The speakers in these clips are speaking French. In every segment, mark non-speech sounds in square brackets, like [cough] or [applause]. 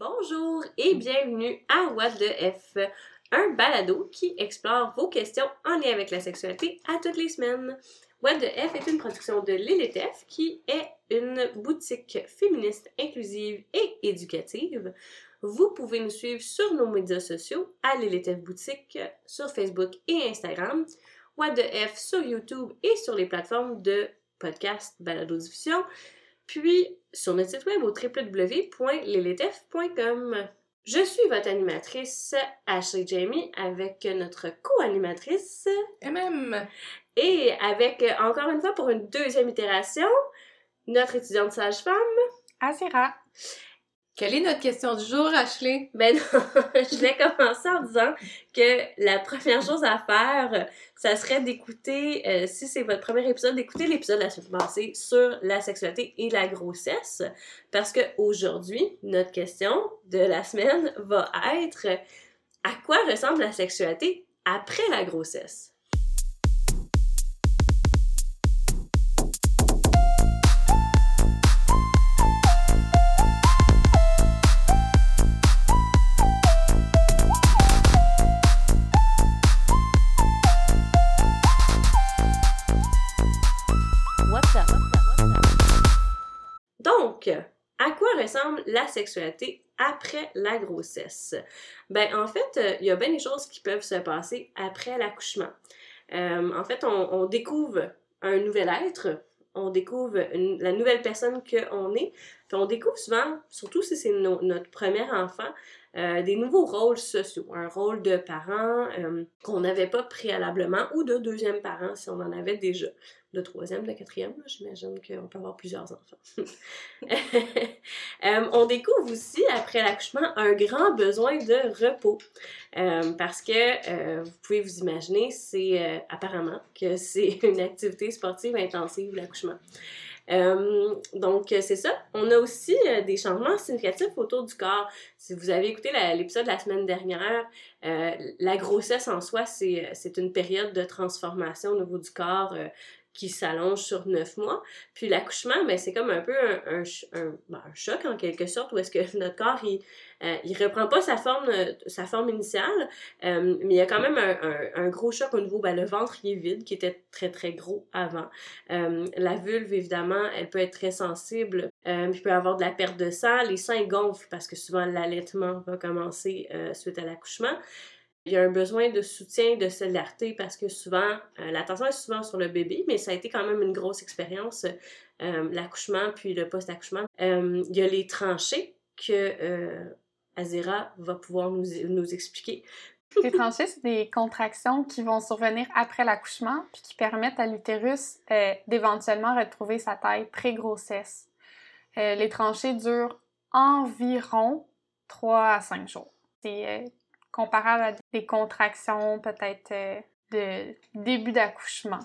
Bonjour et bienvenue à What the F, un balado qui explore vos questions en lien avec la sexualité à toutes les semaines. What the F est une production de Lilith F qui est une boutique féministe inclusive et éducative. Vous pouvez nous suivre sur nos médias sociaux à Lilith F Boutique sur Facebook et Instagram, What the F sur YouTube et sur les plateformes de podcast balado diffusion puis sur notre site web au www.lilithf.com. Je suis votre animatrice Ashley Jamie avec notre co-animatrice MM et avec encore une fois pour une deuxième itération notre étudiante sage-femme Azira. Quelle est notre question du jour, Ashley? Ben non, [laughs] je vais commencer en disant que la première chose à faire, ça serait d'écouter, euh, si c'est votre premier épisode, d'écouter l'épisode de la semaine passée sur la sexualité et la grossesse. Parce que aujourd'hui, notre question de la semaine va être à quoi ressemble la sexualité après la grossesse? La sexualité après la grossesse? Ben, en fait, euh, il y a bien des choses qui peuvent se passer après l'accouchement. Euh, en fait, on, découvre un nouvel être, on découvre la nouvelle personne qu'on est, puis on découvre souvent, surtout si c'est notre premier enfant, euh, des nouveaux rôles sociaux, un rôle de parent qu'on n'avait pas préalablement ou de deuxième parent si on en avait déjà de troisième, de quatrième. J'imagine qu'on peut avoir plusieurs enfants. [laughs] Euh, on découvre aussi, après l'accouchement, un grand besoin de repos. Euh, parce que euh, vous pouvez vous imaginer, c'est apparemment que c'est une activité sportive intensive, l'accouchement. Donc, c'est ça. On a aussi des changements significatifs autour du corps. Si vous avez écouté l'épisode de la semaine dernière, la grossesse en soi, c'est une période de transformation au niveau du corps qui s'allonge sur neuf mois. Puis l'accouchement, ben, c'est comme un peu un, ben, choc en quelque sorte, où est-ce que [laughs] notre corps, il, euh, il reprend pas sa forme, euh, sa forme initiale, euh, mais il y a quand même un, gros choc au niveau, ben, le ventre, est vide, qui était très, très gros avant. la vulve, évidemment, elle peut être très sensible, il peut avoir de la perte de sang, les seins gonflent parce que souvent l'allaitement va commencer suite à l'accouchement. Il y a un besoin de soutien, de solidarité parce que souvent, euh, l'attention est souvent sur le bébé, mais ça a été quand même une grosse expérience, euh, l'accouchement puis le post-accouchement. Euh, il y a les tranchées que Azira va pouvoir nous, nous expliquer. Les tranchées, c'est des contractions qui vont survenir après l'accouchement puis qui permettent à l'utérus d'éventuellement retrouver sa taille pré-grossesse. les tranchées durent environ 3 à 5 jours. C'est comparable à des contractions peut-être euh, de début d'accouchement.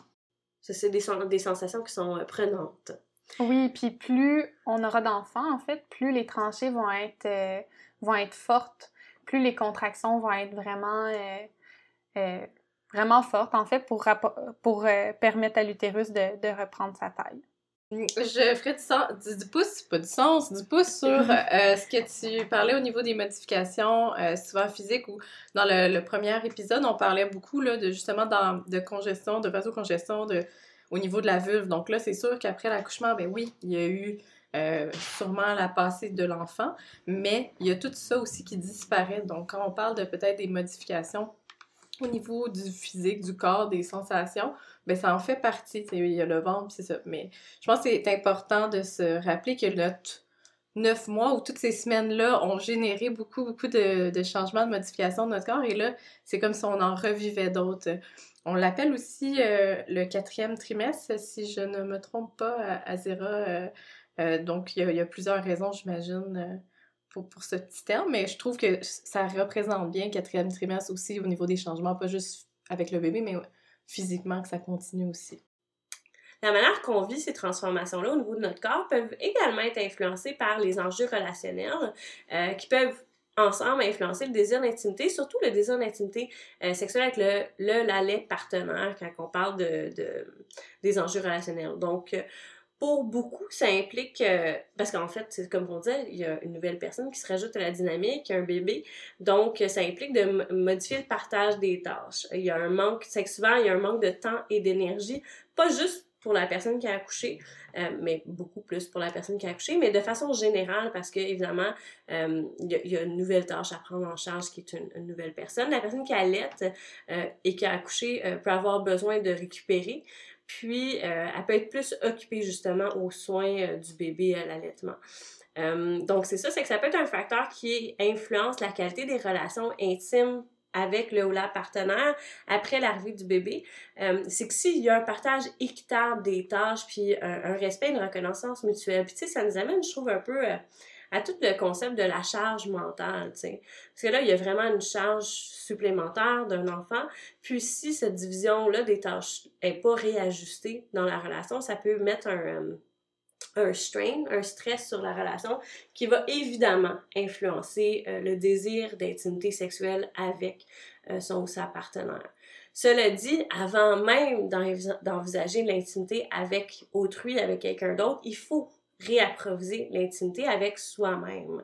Ça, c'est des, des, sensations qui sont euh, prenantes. Oui, puis plus on aura d'enfants, en fait, plus les tranchées vont être, euh, vont être fortes, plus les contractions vont être vraiment, vraiment fortes, en fait, pour, pour permettre à l'utérus de, de reprendre sa taille. Je ferai du, sens, du, pouce, pas du sens, du pouce sur [laughs] euh, ce que tu parlais au niveau des modifications, euh, souvent physiques, ou dans le, premier épisode, on parlait beaucoup là, de justement dans, de congestion, de vasocongestion de, au niveau de la vulve. Donc là, c'est sûr qu'après l'accouchement, ben oui, il y a eu euh, sûrement la passée de l'enfant, mais il y a tout ça aussi qui disparaît. Donc quand on parle de peut-être des modifications au niveau du physique, du corps, des sensations, ben ça en fait partie. Il y a le ventre, c'est ça. Mais je pense que c'est important de se rappeler que notre neuf mois ou toutes ces semaines-là ont généré beaucoup, beaucoup de, de, changements, de modifications de notre corps. Et là, c'est comme si on en revivait d'autres. On l'appelle aussi euh, le quatrième trimestre, si je ne me trompe pas, à. Euh, euh, donc, il y, a, plusieurs raisons, j'imagine, pour, pour, ce petit terme, mais je trouve que ça représente bien le quatrième trimestre aussi au niveau des changements, pas juste avec le bébé, mais physiquement que ça continue aussi. La manière qu'on vit ces transformations-là au niveau de notre corps peuvent également être influencées par les enjeux relationnels euh, qui peuvent ensemble influencer le désir d'intimité, surtout le désir d'intimité euh, sexuelle avec le, le, la, partenaire quand on parle de, de, des enjeux relationnels. Donc, pour beaucoup, ça implique, euh, parce qu'en fait, c'est comme on dit, il y a une nouvelle personne qui se rajoute à la dynamique, un bébé, donc ça implique de modifier le partage des tâches. Il y a un manque, c'est souvent, il y a un manque de temps et d'énergie, pas juste pour la personne qui a accouché, euh, mais beaucoup plus pour la personne qui a accouché, mais de façon générale, parce que évidemment, euh, il y, a une nouvelle tâche à prendre en charge qui est une, nouvelle personne. La personne qui allait euh, et qui a accouché peut avoir besoin de récupérer, puis elle peut être plus occupée justement aux soins du bébé à l'allaitement. donc c'est ça, c'est que ça peut être un facteur qui influence la qualité des relations intimes avec le ou la partenaire après l'arrivée du bébé, euh, c'est que s'il y a un partage équitable des tâches, puis un, respect, une reconnaissance mutuelle, puis tu sais, ça nous amène, je trouve, un peu euh, à tout le concept de la charge mentale, tu sais. Parce que là, il y a vraiment une charge supplémentaire d'un enfant, puis si cette division-là des tâches est pas réajustée dans la relation, ça peut mettre un... Euh, un strain, un stress sur la relation qui va évidemment influencer euh, le désir d'intimité sexuelle avec euh, son ou sa partenaire. Cela dit, avant même d'envisager l'intimité avec autrui, avec quelqu'un d'autre, il faut réapproviser l'intimité avec soi-même.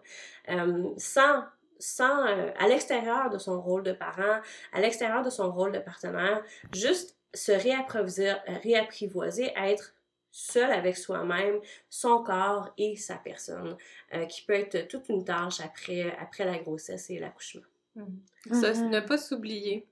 Euh, sans sans, à l'extérieur de son rôle de parent, à l'extérieur de son rôle de partenaire, juste se réapprivoiser, être seul avec soi-même, son corps et sa personne, euh, qui peut être toute une tâche après, après la grossesse et l'accouchement. Mm-hmm. Ça, mm-hmm. ne pas s'oublier.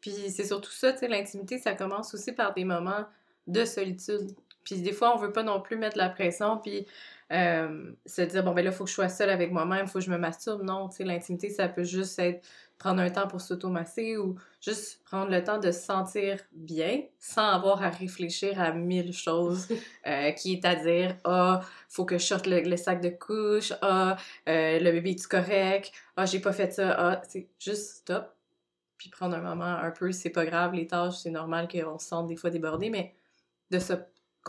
Puis c'est surtout ça, tu sais, l'intimité, ça commence aussi par des moments de solitude. Puis des fois, on veut pas non plus mettre la pression, puis euh, se dire, bon, ben là, il faut que je sois seule avec moi-même, il faut que je me masturbe. Non, tu sais, l'intimité, ça peut juste être prendre un temps pour s'automasser ou juste prendre le temps de se sentir bien sans avoir à réfléchir à mille choses [laughs] euh, qui est à dire ah faut que je sorte le, sac de couche. Ah euh, le bébé est correct? Ah j'ai pas fait ça. Ah c'est juste stop puis prendre un moment un peu c'est pas grave les tâches c'est normal qu'on se sente des fois débordé mais de se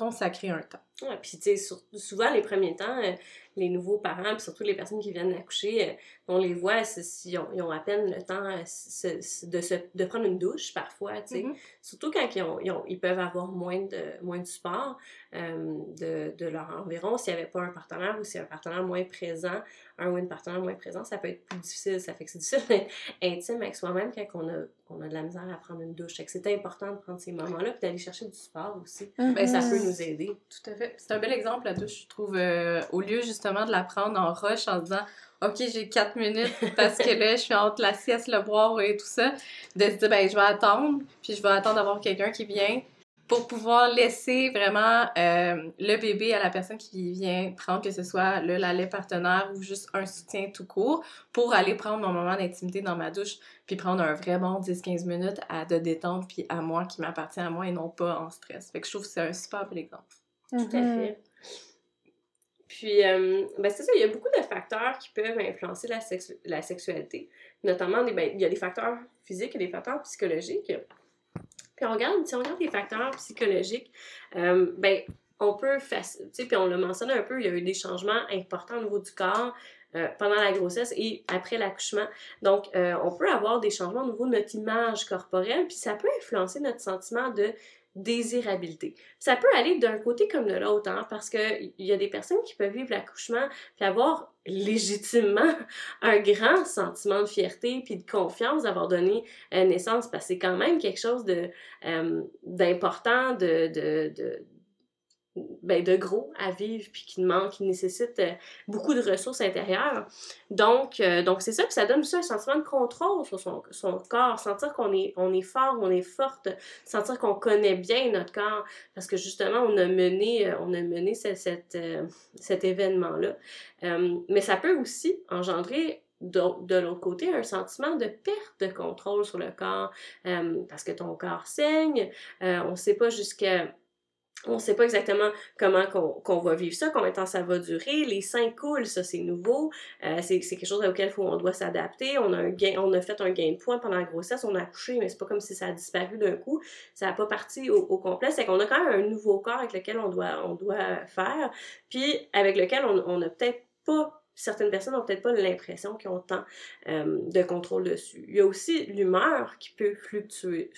consacrer un temps. Ouais, puis tu sais, souvent les premiers temps, euh, les nouveaux parents, puis surtout les personnes qui viennent d'accoucher, euh, on les voit, ils ont, ils ont, à peine le temps euh, de, se, de prendre une douche parfois, tu sais. Mm-hmm. Surtout quand ils, ont, ils, peuvent avoir moins de, moins de support de, de, leur environ. S'il n'y avait pas un partenaire ou si un partenaire moins présent, un ou une partenaire moins présent, ça peut être plus difficile. Ça fait que c'est difficile d'être [laughs] intime avec soi-même quand on a, on a de la misère à prendre une douche. C'est important de prendre ces moments-là, puis d'aller chercher du support aussi. Ben, ça peut nous aider. Tout à fait. C'est un bel exemple, douche, je trouve, au lieu justement de la prendre en rush en disant OK, j'ai quatre minutes parce que là, je suis entre la sieste, le boire et tout ça, de se dire, ben, je vais attendre, puis je vais attendre d'avoir quelqu'un qui vient pour pouvoir laisser vraiment euh, le bébé à la personne qui vient prendre, que ce soit le lait partenaire ou juste un soutien tout court, pour aller prendre mon moment d'intimité dans ma douche, puis prendre un vrai bon 10-15 minutes à de détente, puis à moi, qui m'appartient à moi et non pas en stress. Fait que je trouve que c'est un super bel exemple. Tout à fait. Puis, euh, ben c'est ça, il y a beaucoup de facteurs qui peuvent influencer la, la sexualité. Notamment, ben, il y a des facteurs physiques et des facteurs psychologiques. Puis, on regarde, si on regarde les facteurs psychologiques, euh, ben, on peut, tu sais, puis on l'a mentionné un peu, il y a eu des changements importants au niveau du corps, euh, pendant la grossesse et après l'accouchement. Donc, on peut avoir des changements au niveau de notre image corporelle, puis ça peut influencer notre sentiment de désirabilité. Ça peut aller d'un côté comme de l'autre, hein, parce qu'il y a des personnes qui peuvent vivre l'accouchement et avoir légitimement [laughs] un grand sentiment de fierté puis de confiance d'avoir donné euh, naissance, parce que c'est quand même quelque chose de euh, d'important, de, de ben, de gros à vivre puis qui demande, qui nécessite euh, beaucoup de ressources intérieures. Donc, euh, donc c'est ça, puis ça donne aussi un sentiment de contrôle sur son, corps, sentir qu'on est, on est fort, on est forte, sentir qu'on connaît bien notre corps, parce que justement, on a mené, euh, on a mené cette, cet événement-là. mais ça peut aussi engendrer de, de l'autre côté, un sentiment de perte de contrôle sur le corps, parce que ton corps saigne, on ne sait pas jusqu'à on ne sait pas exactement comment qu'on va vivre ça, combien de temps ça va durer. Les seins coulent, ça c'est nouveau. Euh, c'est quelque chose auquel faut, on doit s'adapter. On a un gain, on a fait un gain de poids pendant la grossesse, on a accouché, mais c'est pas comme si ça a disparu d'un coup. Ça n'a pas parti au, complet. C'est qu'on a quand même un nouveau corps avec lequel on doit, on doit faire, puis avec lequel on n'a peut-être pas certaines personnes n'ont peut-être pas l'impression qu'ils ont tant euh, de contrôle dessus. Il y a aussi l'humeur qui peut fluctuer,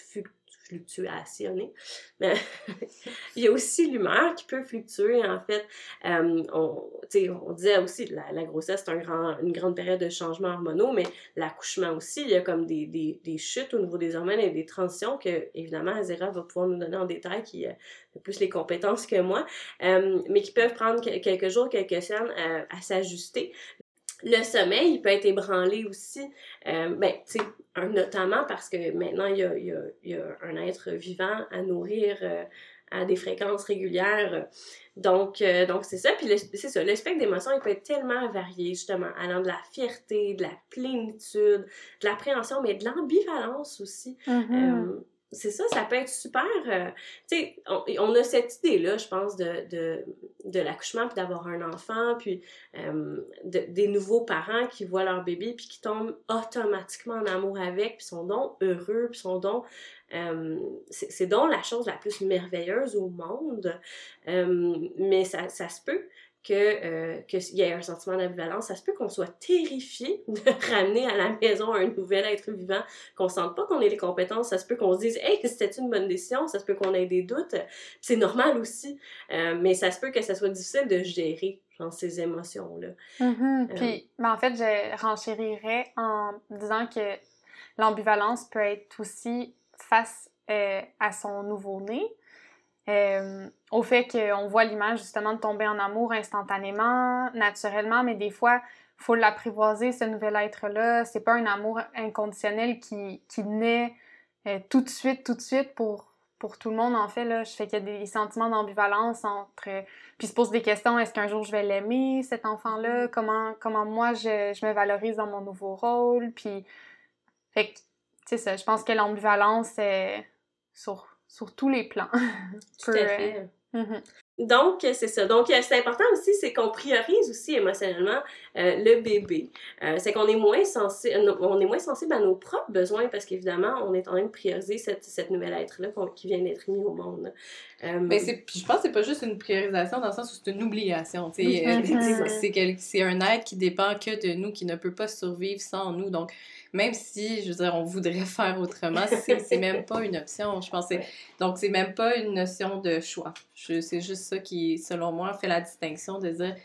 fluctuationner. Mais [laughs] il y a aussi l'humeur qui peut fluctuer, en fait. Euh, on, on disait aussi la, la grossesse, c'est un grand, une grande période de changements hormonaux, mais l'accouchement aussi, il y a comme des, des, des, chutes au niveau des hormones et des transitions que, évidemment, Azera va pouvoir nous donner en détail, qui a plus les compétences que moi, euh, mais qui peuvent prendre quelques jours, quelques semaines à s'ajuster. Le sommeil, il peut être ébranlé aussi, euh, ben, tu sais, notamment parce que maintenant, il y a, y, a, y a, un être vivant à nourrir euh, à des fréquences régulières. Donc, euh, donc c'est ça. Puis c'est ça, le spectre d'émotions, il peut être tellement varié, justement, allant de la fierté, de la plénitude, de l'appréhension, mais de l'ambivalence aussi. Mm-hmm c'est ça, ça peut être super. Euh, tu sais, on, a cette idée-là, je pense, de, de, l'accouchement, puis d'avoir un enfant, puis euh, des nouveaux parents qui voient leur bébé, puis qui tombent automatiquement en amour avec, puis sont donc heureux, puis sont donc. Euh, c'est donc la chose la plus merveilleuse au monde. mais ça, ça se peut que euh, qu'il y ait un sentiment d'ambivalence. Ça se peut qu'on soit terrifié [laughs] de ramener à la maison un nouvel être vivant, qu'on sente pas qu'on ait les compétences. Ça se peut qu'on se dise, hey, c'était une bonne décision. Ça se peut qu'on ait des doutes. C'est normal aussi, euh, mais ça se peut que ça soit difficile de gérer genre, ces émotions-là. Mm-hmm. Euh, Puis, mais en fait, je renchérirais en disant que l'ambivalence peut être aussi face euh, à son nouveau-né. Euh, au fait qu'on voit l'image justement de tomber en amour instantanément, naturellement, mais des fois, faut l'apprivoiser, ce nouvel être-là. C'est pas un amour inconditionnel qui, qui naît euh, tout de suite, tout de suite pour, pour tout le monde, en fait. Là. Je fais qu'il y a des sentiments d'ambivalence entre... puis se pose des questions, est-ce qu'un jour je vais l'aimer, cet enfant-là? Comment, comment moi, je, je me valorise dans mon nouveau rôle? Puis... Fait que, c'est ça, je pense que l'ambivalence, est sur sur tous les plans. [laughs] Tout à fait. Mm-hmm. Donc, c'est ça. Donc, euh, c'est important aussi, c'est qu'on priorise aussi émotionnellement euh, le bébé. Euh, c'est qu'on est moins sensible, on est moins sensible à nos propres besoins parce qu'évidemment, on est en train de prioriser cette, cette nouvelle être-là qui vient d'être mis au monde. Mais c'est, je pense que c'est pas juste une priorisation dans le sens où c'est une obligation. Mm-hmm. c'est, un être qui dépend que de nous, qui ne peut pas survivre sans nous. Donc, même si, je veux dire, on voudrait [laughs] faire autrement, c'est même pas une option, je pense. Donc, c'est même pas une notion de choix. C'est juste ça qui, selon moi, fait la distinction de dire,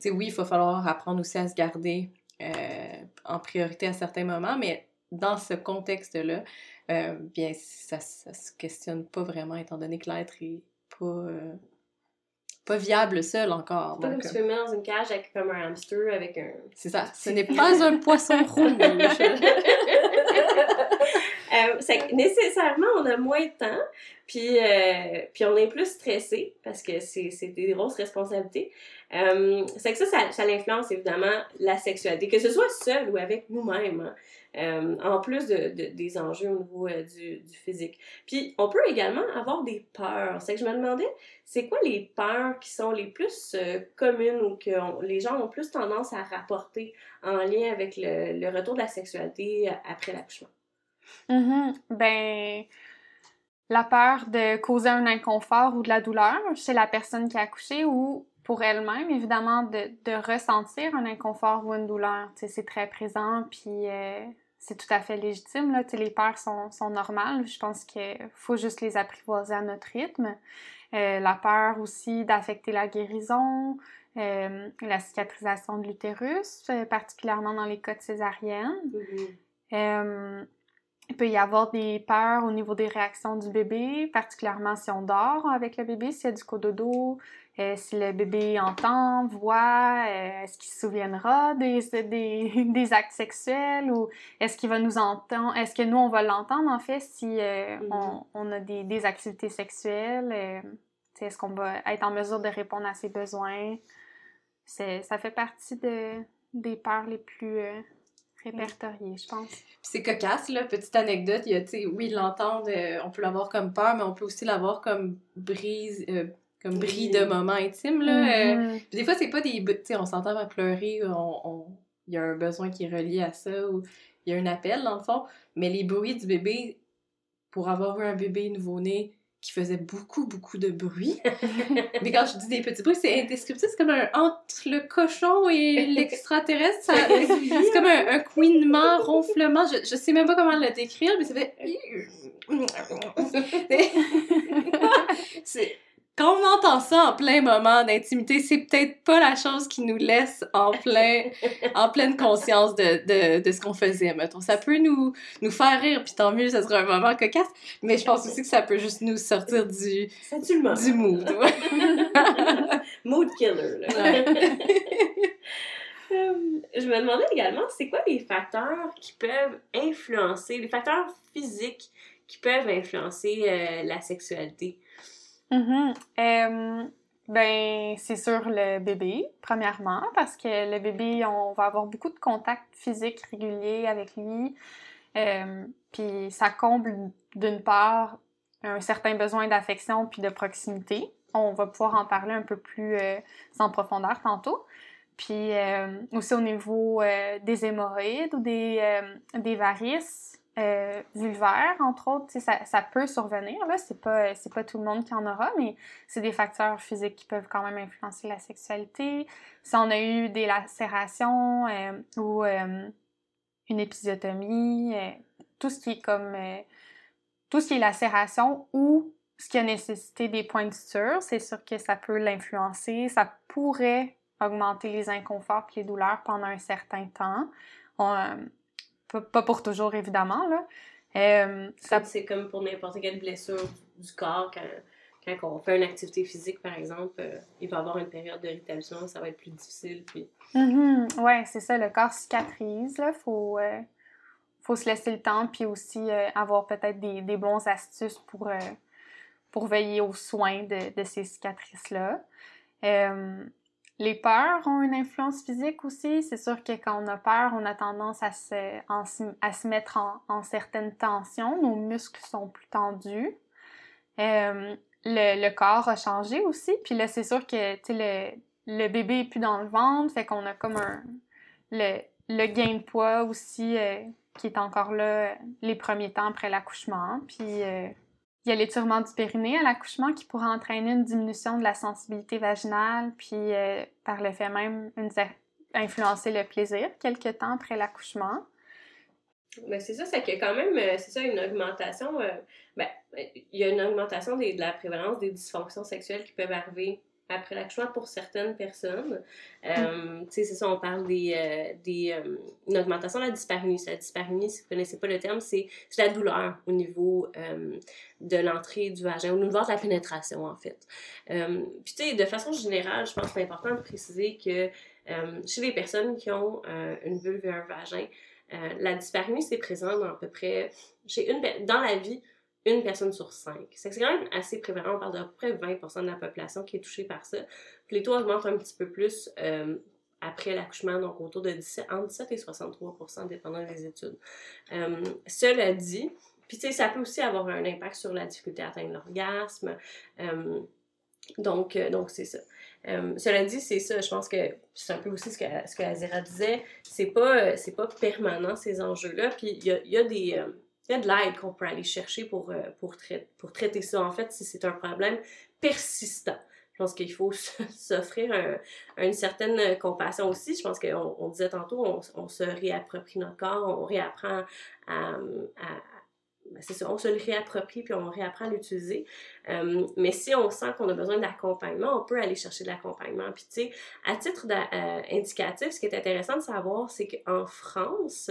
tu oui, il va falloir apprendre aussi à se garder euh, en priorité à certains moments, mais dans ce contexte-là, euh, bien, ça, ça se questionne pas vraiment, étant donné que l'être est pas... Euh, pas viable seul encore. Pas comme tu peux mettre dans une cage avec comme un hamster avec un. C'est ça. Ce n'est [laughs] pas un poisson rouge. [laughs] euh, c'est nécessairement on a moins de temps, puis euh, puis on est plus stressé parce que c'est des grosses responsabilités. Euh, c'est que ça, ça, ça influence évidemment la sexualité, que ce soit seul ou avec nous-mêmes. Hein. Euh, en plus de, des enjeux au niveau du, du, physique. Puis, on peut également avoir des peurs. C'est que je me demandais, c'est quoi les peurs qui sont les plus communes ou que les gens ont plus tendance à rapporter en lien avec le retour de la sexualité après l'accouchement? Mm-hmm. Ben, la peur de causer un inconfort ou de la douleur chez la personne qui a accouché ou pour elle-même, évidemment, de, de, ressentir un inconfort ou une douleur. C'est très présent, puis c'est tout à fait légitime. Là. les peurs sont, sont normales. Je pense qu'il faut juste les apprivoiser à notre rythme. Euh, la peur aussi d'affecter la guérison, euh, la cicatrisation de l'utérus, euh, particulièrement dans les cas de césarienne. Mm-hmm. Il peut y avoir des peurs au niveau des réactions du bébé, particulièrement si on dort avec le bébé, s'il y a du cododo, euh, si le bébé entend, voit, euh, est-ce qu'il se souviendra des, des, [laughs] des, actes sexuels ou est-ce qu'il va nous entendre, est-ce que nous on va l'entendre en fait si euh, on, mm-hmm. on, a des, des activités sexuelles, est-ce qu'on va être en mesure de répondre à ses besoins? Ça fait partie de, des peurs les plus répertoriées, je pense. c'est cocasse, là, petite anecdote, il y a, oui, l'entendre, on peut l'avoir comme peur, mais on peut aussi l'avoir comme brise, comme bris de moments intimes. Là. Euh, mm-hmm. des fois, c'est pas des. Tu sais, on s'entend à pleurer, il on, y a un besoin qui est relié à ça, ou il y a un appel, dans le fond. Mais les bruits du bébé, pour avoir eu un bébé nouveau-né qui faisait beaucoup, beaucoup de bruit. [laughs] Mais quand je dis des petits bruits, c'est indescriptible. C'est comme un entre le cochon et [laughs] l'extraterrestre. C'est comme un, un couinement, ronflement. Je, je sais même pas comment le décrire, mais ça fait. [laughs] c'est quand on entend ça en plein moment d'intimité, c'est peut-être pas la chose qui nous laisse en, plein, [laughs] en pleine conscience de, de, de ce qu'on faisait, mettons. Ça peut nous, nous faire rire, puis tant mieux, ça sera un moment cocasse, mais je pense aussi que ça peut juste nous sortir du, du mood. [laughs] mood killer, là. Euh, [laughs] je me demandais également, c'est quoi les facteurs qui peuvent influencer, les facteurs physiques qui peuvent influencer euh, la sexualité? Mm ben, c'est sur le bébé, premièrement, parce que le bébé, on va avoir beaucoup de contacts physiques réguliers avec lui. puis ça comble d'une part un certain besoin d'affection puis de proximité. On va pouvoir en parler un peu plus euh, en profondeur tantôt. Puis aussi au niveau euh, des hémorroïdes ou des, des varices, euh, vulvaire, entre autres, ça, ça peut survenir. Là, c'est pas, c'est pas tout le monde qui en aura, mais c'est des facteurs physiques qui peuvent quand même influencer la sexualité. Si on a eu des lacérations euh, ou euh, une épisiotomie, euh, tout ce qui est comme tout ce qui est lacération ou ce qui a nécessité des points de suture, c'est sûr que ça peut l'influencer. Ça pourrait augmenter les inconforts et les douleurs pendant un certain temps. On, pas, pour toujours, évidemment, là. Euh, ça... C'est comme pour n'importe quelle blessure du corps, quand, quand on fait une activité physique, par exemple, euh, il va y avoir une période de rétablissement, ça va être plus difficile. Puis... Mm-hmm. Oui, c'est ça, le corps cicatrise, là, faut, euh, faut se laisser le temps, puis aussi avoir peut-être des, des bons astuces pour, pour veiller aux soins de, de ces cicatrices-là. Les peurs ont une influence physique aussi. C'est sûr que quand on a peur, on a tendance à se, mettre en, certaines tensions. Nos muscles sont plus tendus. Euh, le, corps a changé aussi. Puis là, c'est sûr que le, le bébé est plus dans le ventre. Fait qu'on a comme un. Le, gain de poids aussi euh, qui est encore là les premiers temps après l'accouchement. Puis. Euh, il y a l'étirement du périnée à l'accouchement qui pourrait entraîner une diminution de la sensibilité vaginale, puis euh, par le fait même influencer le plaisir quelques temps après l'accouchement. Mais c'est ça, c'est a quand même, euh, c'est ça, une augmentation, euh, ben, il y a une augmentation de la prévalence des dysfonctions sexuelles qui peuvent arriver après l'accouchement pour certaines personnes. Euh, tu sais, c'est ça, on parle des, euh, des euh, une augmentation de la dyspareunie. La dyspareunie, si vous ne connaissez pas le terme, c'est la douleur au niveau de l'entrée du vagin, au niveau de la pénétration, en fait. Puis, tu sais, de façon générale, je pense que c'est important de préciser que chez les personnes qui ont une vulve et un vagin, la dyspareunie, c'est présent dans à peu près, chez une, dans la vie, une personne sur cinq. C'est quand même assez prévalent. On parle d'à peu près 20% de la population qui est touchée par ça. Puis les taux augmentent un petit peu plus euh, après l'accouchement, donc autour de 17, entre 17 et 63%, dépendant des études. Euh, cela dit, puis tu sais, ça peut aussi avoir un impact sur la difficulté à atteindre l'orgasme. Euh, donc, donc c'est ça. cela dit, c'est ça, je pense que c'est un peu aussi ce que, ce que Azira disait, c'est pas, pas permanent ces enjeux-là, puis il y a, y a, des, il y a de l'aide qu'on peut aller chercher pour, euh, pour, pour traiter ça, en fait, si c'est un problème persistant. Je pense qu'il faut [laughs] s'offrir une certaine compassion aussi. Je pense qu'on on disait tantôt, on, se réapproprie notre corps, on réapprend à, c'est ça, on se le réapproprie puis on réapprend à l'utiliser. Euh, mais si on sent qu'on a besoin d'accompagnement, on peut aller chercher de l'accompagnement. Puis tu sais, à titre euh, indicatif, ce qui est intéressant de savoir, c'est qu'en France,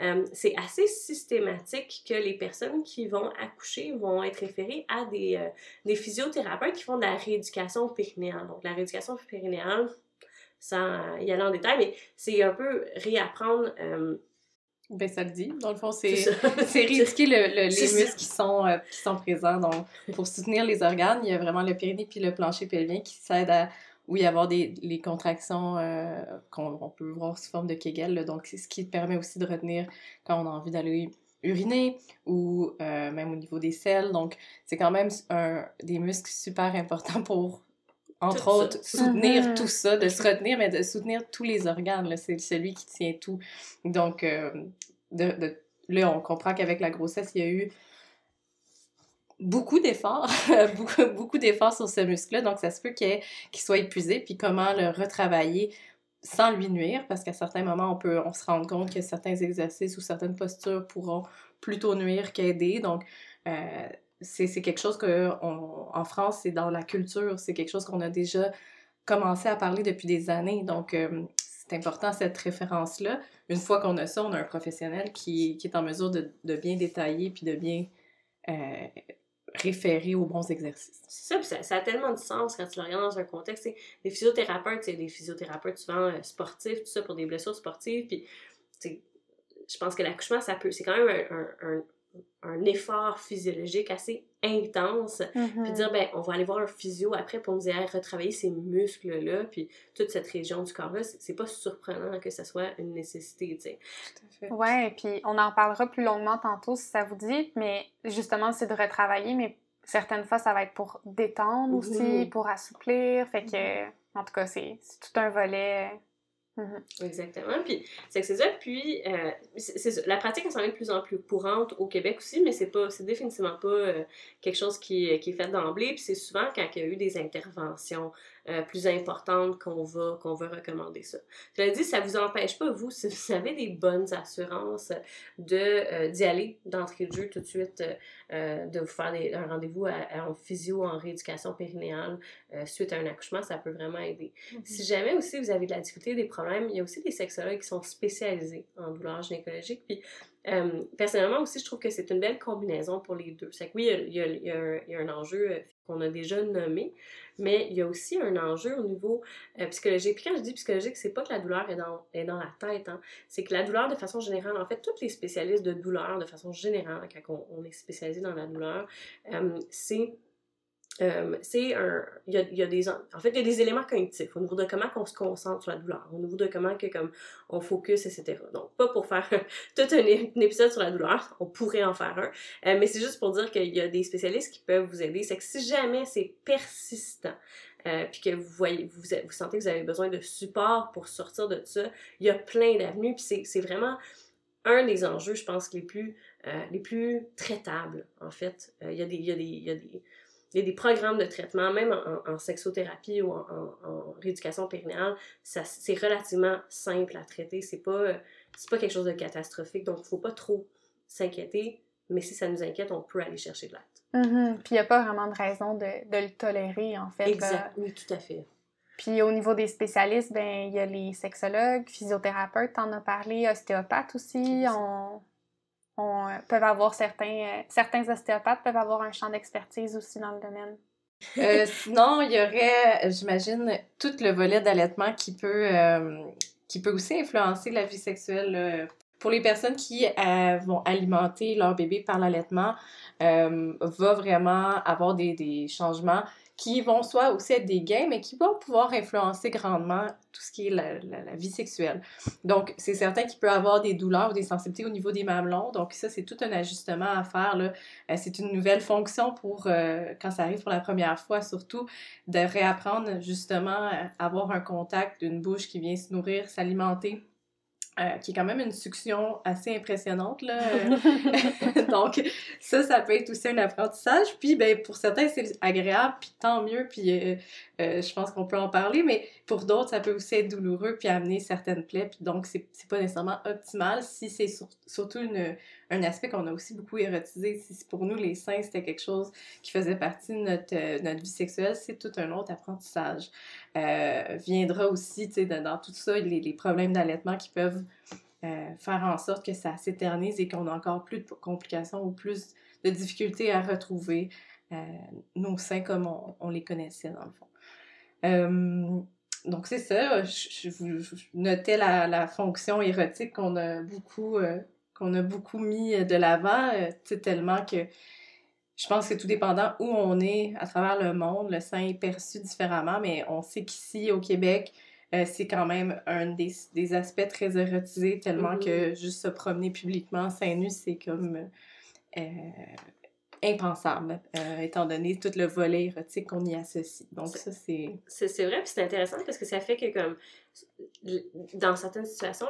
euh, c'est assez systématique que les personnes qui vont accoucher vont être référées à des, des physiothérapeutes qui font de la rééducation périnéale. Donc la rééducation périnéale, sans y aller en détail, mais c'est un peu réapprendre ben, ça le dit. Dans le fond, c'est [laughs] rééduquer le, les muscles qui sont, euh, qui sont présents. Donc, pour soutenir les organes, il y a vraiment le périnée puis le plancher pelvien qui s'aident à y avoir des les contractions euh, qu'on peut voir sous forme de Kegel. donc, c'est ce qui permet aussi de retenir quand on a envie d'aller uriner ou euh, même au niveau des selles. Donc, c'est quand même un, des muscles super importants pour entre autres, soutenir mm-hmm. tout ça, de se retenir, mais de soutenir tous les organes. C'est celui qui tient tout. Donc, euh, de, de, là, on comprend qu'avec la grossesse, il y a eu beaucoup d'efforts, [laughs] beaucoup, beaucoup d'efforts sur ce muscle-là, donc ça se peut qu'il soit épuisé, puis comment le retravailler sans lui nuire, parce qu'à certains moments, on peut on se rend compte que certains exercices ou certaines postures pourront plutôt nuire qu'aider, donc euh, c'est quelque chose que en France, c'est dans la culture, c'est quelque chose qu'on a déjà commencé à parler depuis des années, donc euh, c'est important cette référence-là. Une fois qu'on a ça, on a un professionnel qui, qui est en mesure de, bien détailler puis de bien euh, référer aux bons exercices. C'est ça, ça, a tellement de sens quand tu le regardes dans un contexte. Les physiothérapeutes, c'est des physiothérapeutes souvent euh, sportifs, tout ça pour des blessures sportives. Puis, je pense que l'accouchement, ça peut, c'est quand même un effort physiologique assez intense, puis Mm-hmm. dire, ben, on va aller voir un physio après pour nous aider à retravailler ces muscles-là, puis toute cette région du corps-là, c'est pas surprenant que ça soit une nécessité, tu sais. Tout à fait. Ouais, puis on en parlera plus longuement tantôt si ça vous dit, mais justement, c'est de retravailler, mais certaines fois, ça va être pour détendre aussi, Mhm. pour assouplir, fait que, en tout cas, c'est c'est tout un volet. Mhm. Exactement. Puis c'est ça. Puis euh, c'est. La pratique elle s'en est de plus en plus courante au Québec aussi, mais c'est pas, c'est définitivement pas euh, quelque chose qui, qui est fait d'emblée. Puis c'est souvent quand il y a eu des interventions euh, plus importantes qu'on va qu'on va recommander ça. Je l'ai dit, ça vous empêche pas vous si vous avez des bonnes assurances de euh, d'y aller d'entrée de jeu tout de suite, euh, de vous faire des- un rendez-vous en physio, en rééducation périnéale suite à un accouchement, ça peut vraiment aider. Si jamais aussi vous avez de la difficulté, des problèmes, il y a aussi des sexologues qui sont spécialisés en douleurs gynécologiques. Puis, euh, personnellement aussi, je trouve que c'est une belle combinaison pour les deux. C'est que oui, il y a, un, il y a un enjeu euh, qu'on a déjà nommé, mais il y a aussi un enjeu au niveau euh, psychologique. Puis quand je dis psychologique, c'est pas que la douleur est dans, est dans la tête, hein. c'est que la douleur de façon générale, en fait, tous les spécialistes de douleur de façon générale, quand on, on est spécialisé dans la douleur, euh, c'est euh, c'est un. Il y a, des. En fait, il y a des éléments cognitifs au niveau de comment on se concentre sur la douleur, au niveau de comment que, comme, on focus, etc. Donc, pas pour faire [laughs] tout un, épisode sur la douleur, on pourrait en faire un, euh, mais c'est juste pour dire qu'il y a des spécialistes qui peuvent vous aider. C'est que si jamais c'est persistant, euh, puis que vous voyez, vous, vous sentez que vous avez besoin de support pour sortir de ça, il y a plein d'avenues, puis c'est- vraiment un des enjeux, je pense, les plus, les plus traitables, en fait. Il y a des. y y a des il y a des programmes de traitement, même en, en sexothérapie ou en, rééducation périnéale, c'est relativement simple à traiter. C'est pas, euh, pas quelque chose de catastrophique, donc il faut pas trop s'inquiéter. Mais si ça nous inquiète, on peut aller chercher de l'aide. Mhm. Puis il n'y a pas vraiment de raison de, de le tolérer, en fait. Exact, oui, tout à fait. Puis au niveau des spécialistes, ben il y a les sexologues, physiothérapeutes, t'en as parlé, ostéopathes aussi. On, euh, peuvent avoir certains, euh, certains ostéopathes peuvent avoir un champ d'expertise aussi dans le domaine. Euh, sinon, il y aurait, j'imagine, tout le volet d'allaitement qui peut, qui peut aussi influencer la vie sexuelle. Pour les personnes qui vont alimenter leur bébé par l'allaitement, va vraiment avoir des, des changements qui vont soit aussi être des gains, mais qui vont pouvoir influencer grandement tout ce qui est la, la- la vie sexuelle. Donc, c'est certain qu'il peut avoir des douleurs ou des sensibilités au niveau des mamelons. Donc, ça, c'est tout un ajustement à faire. Là. Euh, c'est une nouvelle fonction pour, euh, quand ça arrive pour la première fois, surtout, de réapprendre justement à avoir un contact d'une bouche qui vient se nourrir, s'alimenter. Euh, qui est quand même une succion assez impressionnante. Là. [laughs] [laughs] Donc, ça, ça peut être aussi un apprentissage. Puis, ben, pour certains, c'est agréable, puis tant mieux, puis euh, euh, je pense qu'on peut en parler, mais pour d'autres, ça peut aussi être douloureux, puis amener certaines plaies, puis donc, c'est pas nécessairement optimal si c'est sur- surtout un aspect qu'on a aussi beaucoup érotisé. Si pour nous, les seins, c'était quelque chose qui faisait partie de notre, euh, vie sexuelle, c'est tout un autre apprentissage. Euh, viendra aussi, dans, tout ça, les, problèmes d'allaitement qui peuvent faire en sorte que ça s'éternise et qu'on a encore plus de complications ou plus de difficultés à retrouver nos seins comme on les connaissait dans le fond. Euh, donc c'est ça, je, je, vous- je notais la, la fonction érotique qu'on a beaucoup euh, qu'on a beaucoup mis de l'avant, euh, tellement que je pense que tout dépendant où on est à travers le monde, le sein est perçu différemment, mais on sait qu'ici au Québec, euh, c'est quand même un des, des aspects très érotisés, tellement Mhm. que juste se promener publiquement seins nus, c'est comme impensable, euh, étant donné tout le volet érotique qu'on y associe. Donc ça, c'est... C'est vrai, puis c'est intéressant parce que ça fait que, comme, dans certaines situations,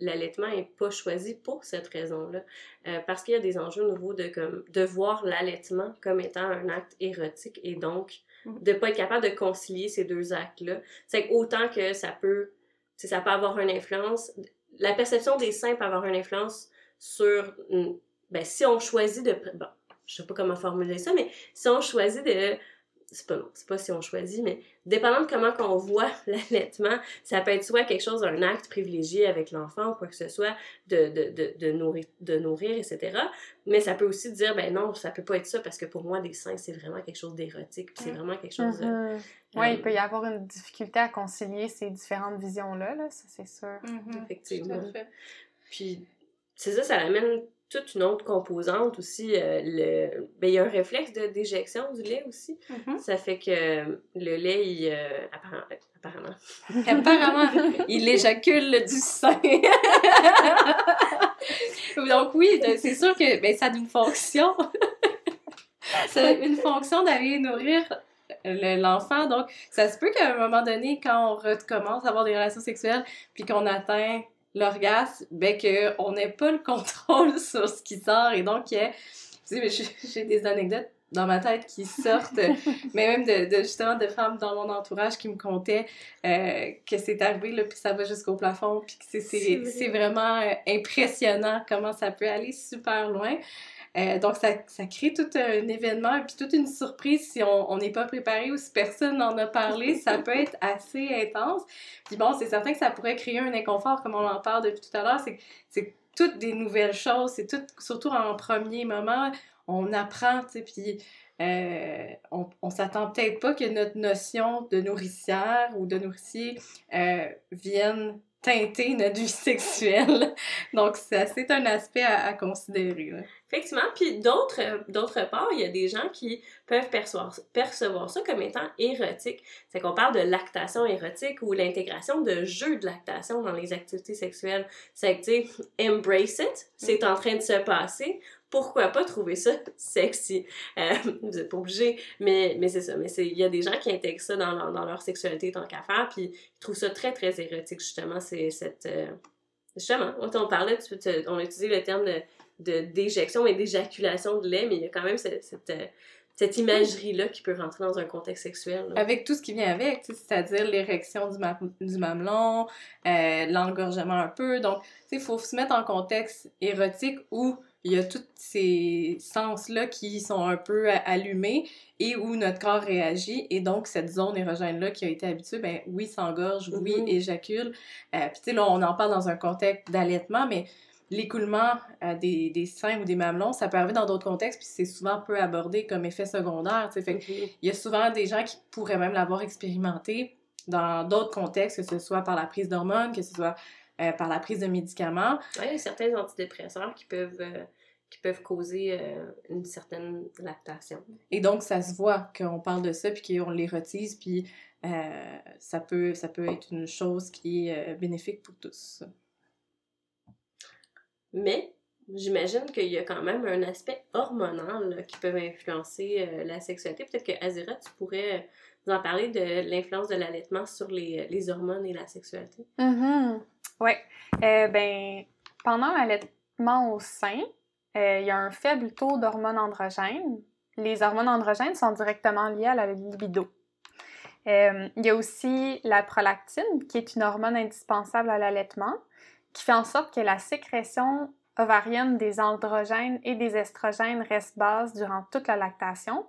l'allaitement n'est pas choisi pour cette raison-là. Euh, parce qu'il y a des enjeux nouveaux de, comme, de voir l'allaitement comme étant un acte érotique et donc mm-hmm. de ne pas être capable de concilier ces deux actes-là. C'est autant que ça peut, ça peut avoir une influence, la perception des seins peut avoir une influence sur, ben, si on choisit de, bon, je sais pas comment formuler ça, mais si on choisit de c'est pas c'est pas si on choisit, mais dépendant de comment qu'on voit [laughs] l'allaitement, ça peut être soit quelque chose, un acte privilégié avec l'enfant ou quoi que ce soit, de, de, de, de, nourrir, de nourrir, etc. Mais ça peut aussi dire, ben non, ça peut pas être ça parce que pour moi, des seins, c'est vraiment quelque chose d'érotique, c'est vraiment quelque chose de... Mm-hmm. Oui, il peut y avoir une difficulté à concilier ces différentes visions-là, là, ça c'est sûr. Mm-hmm. Effectivement. Puis, c'est ça, ça amène toute une autre composante aussi. Euh, le... Ben, il y a un réflexe de déjection du lait aussi. Mm-hmm. Ça fait que le lait, il, euh, apparemment. Apparemment. [laughs] il éjacule du sein. [laughs] Donc oui, c'est sûr que ben, ça a une fonction. [laughs] c'est une fonction d'aller nourrir l'enfant. Donc, ça se peut qu'à un moment donné, quand on recommence à avoir des relations sexuelles, puis qu'on atteint l'orgasme, ben qu'on n'ait pas le contrôle [laughs] sur ce qui sort. Et donc, j'ai des anecdotes dans ma tête qui sortent, [laughs] mais même de, justement de femmes dans mon entourage qui me contaient euh, que c'est arrivé, là, puis ça va jusqu'au plafond, puis que c'est vraiment euh, impressionnant comment ça peut aller super loin. Euh, donc, ça, crée tout un événement et puis toute une surprise si on n'est pas préparé ou si personne n'en a parlé. ça peut être assez intense. Puis bon, c'est certain que ça pourrait créer un inconfort, comme on en parle depuis tout à l'heure. C'est toutes des nouvelles choses. C'est tout, surtout en premier moment, on apprend, tu sais, puis... Euh, on, on s'attend peut-être pas que notre notion de nourricière ou de nourricier euh, vienne teinter notre vie [laughs] sexuelle. Donc, c'est un aspect à, considérer. Effectivement. Puis d'autre, d'autre part, il y a des gens qui peuvent percevoir, percevoir ça comme étant érotique. C'est qu'on parle de lactation érotique ou l'intégration de jeux de lactation dans les activités sexuelles. C'est que, tu embrace it, c'est en train de se passer pourquoi pas trouver ça [laughs] sexy? Euh, vous n'êtes pas obligé, mais, mais c'est ça. Mais il y a des gens qui intègrent ça dans leur, dans leur sexualité tant qu'à faire, puis ils trouvent ça très, très érotique, justement. C'est cette. Euh, justement, on parlait, on a utilisé le terme de, déjection et d'éjaculation de lait, mais il y a quand même cette, cette, euh, imagerie-là qui peut rentrer dans un contexte sexuel. Avec tout ce qui vient avec, c'est-à-dire l'érection du, du, mamelon, l'engorgement un peu. Donc, il faut se mettre en contexte érotique où il y a tous ces sens-là qui sont un peu allumés et où notre corps réagit. Et donc, cette zone érogène-là qui a été habituée, ben oui, s'engorge, oui, mm-hmm. éjacule. Euh, Puis, tu sais, là, on en parle dans un contexte d'allaitement, mais l'écoulement euh, des, des, seins ou des mamelons, ça peut arriver dans d'autres contextes, puis c'est souvent peu abordé comme effet secondaire. Fait mm-hmm. Il y a souvent des gens qui pourraient même l'avoir expérimenté dans d'autres contextes, que ce soit par la prise d'hormones, que ce soit euh, par la prise de médicaments. Oui, il y a certains antidépresseurs qui peuvent, euh, qui peuvent causer euh, une certaine lactation. Et donc, ça se voit qu'on parle de ça, puis qu'on l'érotise, puis ça, peut, ça peut être une chose qui est bénéfique pour tous. Mais, j'imagine qu'il y a quand même un aspect hormonal qui peut influencer la sexualité. Peut-être que Azira, tu pourrais nous en parler de l'influence de l'allaitement sur les, les, hormones et la sexualité. Mm-hmm. Oui. Euh, ben, pendant l'allaitement au sein, euh, il y a un faible taux d'hormones androgènes. Les hormones androgènes sont directement liées à la libido. Euh, il y a aussi la prolactine, qui est une hormone indispensable à l'allaitement, qui fait en sorte que la sécrétion ovarienne des androgènes et des estrogènes reste basse durant toute la lactation.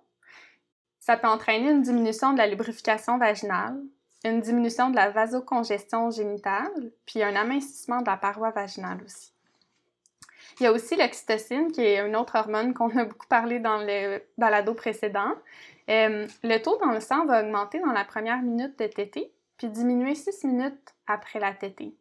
Ça peut entraîner une diminution de la lubrification vaginale, une diminution de la vasocongestion génitale, puis un amincissement de la paroi vaginale aussi. Il y a aussi l'oxytocine, qui est une autre hormone qu'on a beaucoup parlé dans le balado précédent. Euh, le taux dans le sang va augmenter dans la première minute de tétée, puis diminuer six minutes après la tétée.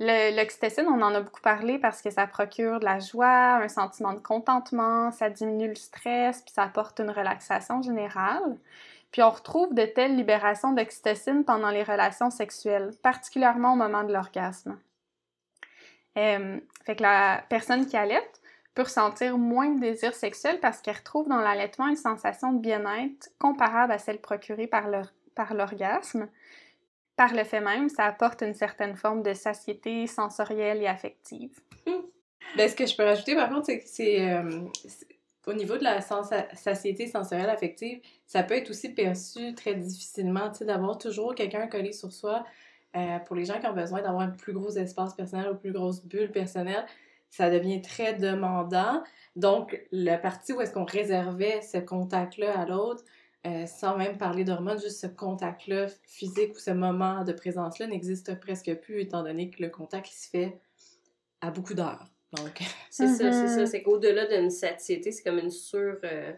L'oxytocine, on en a beaucoup parlé parce que ça procure de la joie, un sentiment de contentement, ça diminue le stress, puis ça apporte une relaxation générale. Puis on retrouve de telles libérations d'oxytocine pendant les relations sexuelles, particulièrement au moment de l'orgasme. Fait que la personne qui allaite peut ressentir moins de désir sexuel parce qu'elle retrouve dans l'allaitement une sensation de bien-être comparable à celle procurée par l'orgasme. Le fait même, ça apporte une certaine forme de satiété sensorielle et affective. [laughs] Ben, ce que je peux rajouter, par contre, c'est que euh, au niveau de la satiété sensorielle affective, ça peut être aussi perçu très difficilement, d'avoir toujours quelqu'un collé sur soi. Euh, pour les gens qui ont besoin d'avoir un plus gros espace personnel ou plus grosse bulle personnelle, ça devient très demandant. Donc, la partie où est-ce qu'on réservait ce contact-là à l'autre, euh, sans même parler d'hormones, juste ce contact-là physique ou ce moment de présence-là n'existe presque plus, étant donné que le contact se fait à beaucoup d'heures. Donc... [laughs] C'est ça, c'est ça. Mm-hmm. C'est qu'au-delà d'une satiété, c'est comme une sur... Euh,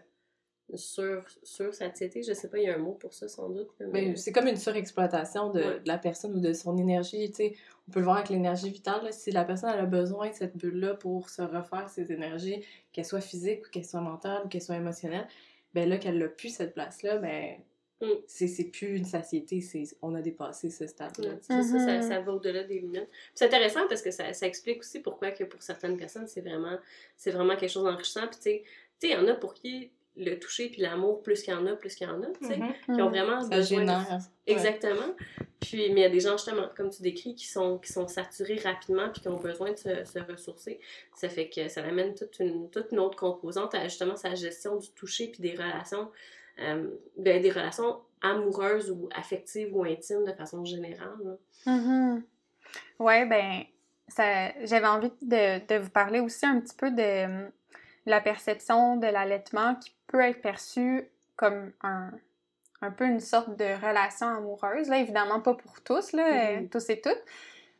sur, sur satiété, je sais pas, il y a un mot pour ça sans doute. Mais... c'est comme une surexploitation de, la personne ou de son énergie. sais On peut le voir avec l'énergie vitale. si la personne a besoin de cette bulle-là pour se refaire ses énergies, qu'elle soit physique ou qu'elle soit mentale ou qu'elle soit émotionnelle, ben là, qu'elle n'a plus cette place-là, ben mm. c'est plus une satiété, on a dépassé ce stade-là. ça, mm-hmm. ça, va au-delà des limites. C'est intéressant parce que ça, ça, explique aussi pourquoi que pour certaines personnes, c'est vraiment, vraiment quelque chose d'enrichissant. Puis tu sais, il y en a pour qui le toucher puis l'amour, plus qu'il y en a, plus qu'il y en a, tu sais, qui ont vraiment ça besoin Exactement. Puis, mais il y a des gens, justement, comme tu décris, qui sont, qui sont saturés rapidement puis qui ont besoin de se, ressourcer. Ça fait que ça amène toute une, toute une autre composante à, justement, sa gestion du toucher puis des relations, euh, ben, des relations amoureuses ou affectives ou intimes de façon générale. Mm-hmm. Ouais, ben, j'avais envie de, de, vous parler aussi un petit peu de la perception de l'allaitement qui peut être perçue comme un, un peu une sorte de relation amoureuse. Là, évidemment, pas pour tous, là, mm-hmm. euh, tous et toutes.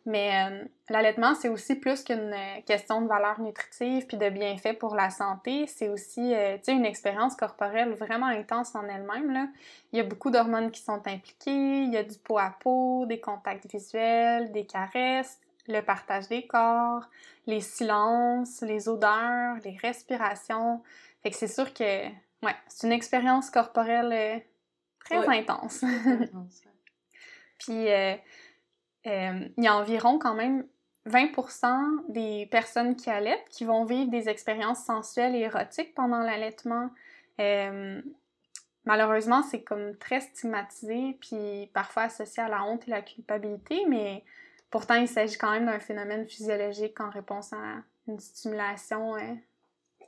Mais euh, l'allaitement, c'est aussi plus qu'une euh, question de valeur nutritive puis de bienfaits pour la santé. C'est aussi une expérience corporelle vraiment intense en elle-même. Il y a beaucoup d'hormones qui sont impliquées, il y a du peau à peau, des contacts visuels, des caresses, le partage des corps, les silences, les odeurs, les respirations. Fait que c'est sûr que, ouais, c'est une expérience corporelle euh, très intense. [laughs] Puis, euh, euh, il y a environ quand même 20% des personnes qui allaitent qui vont vivre des expériences sensuelles et érotiques pendant l'allaitement. malheureusement, c'est comme très stigmatisé, puis parfois associé à la honte et la culpabilité, mais Pourtant, il s'agit quand même d'un phénomène physiologique en réponse à une stimulation euh,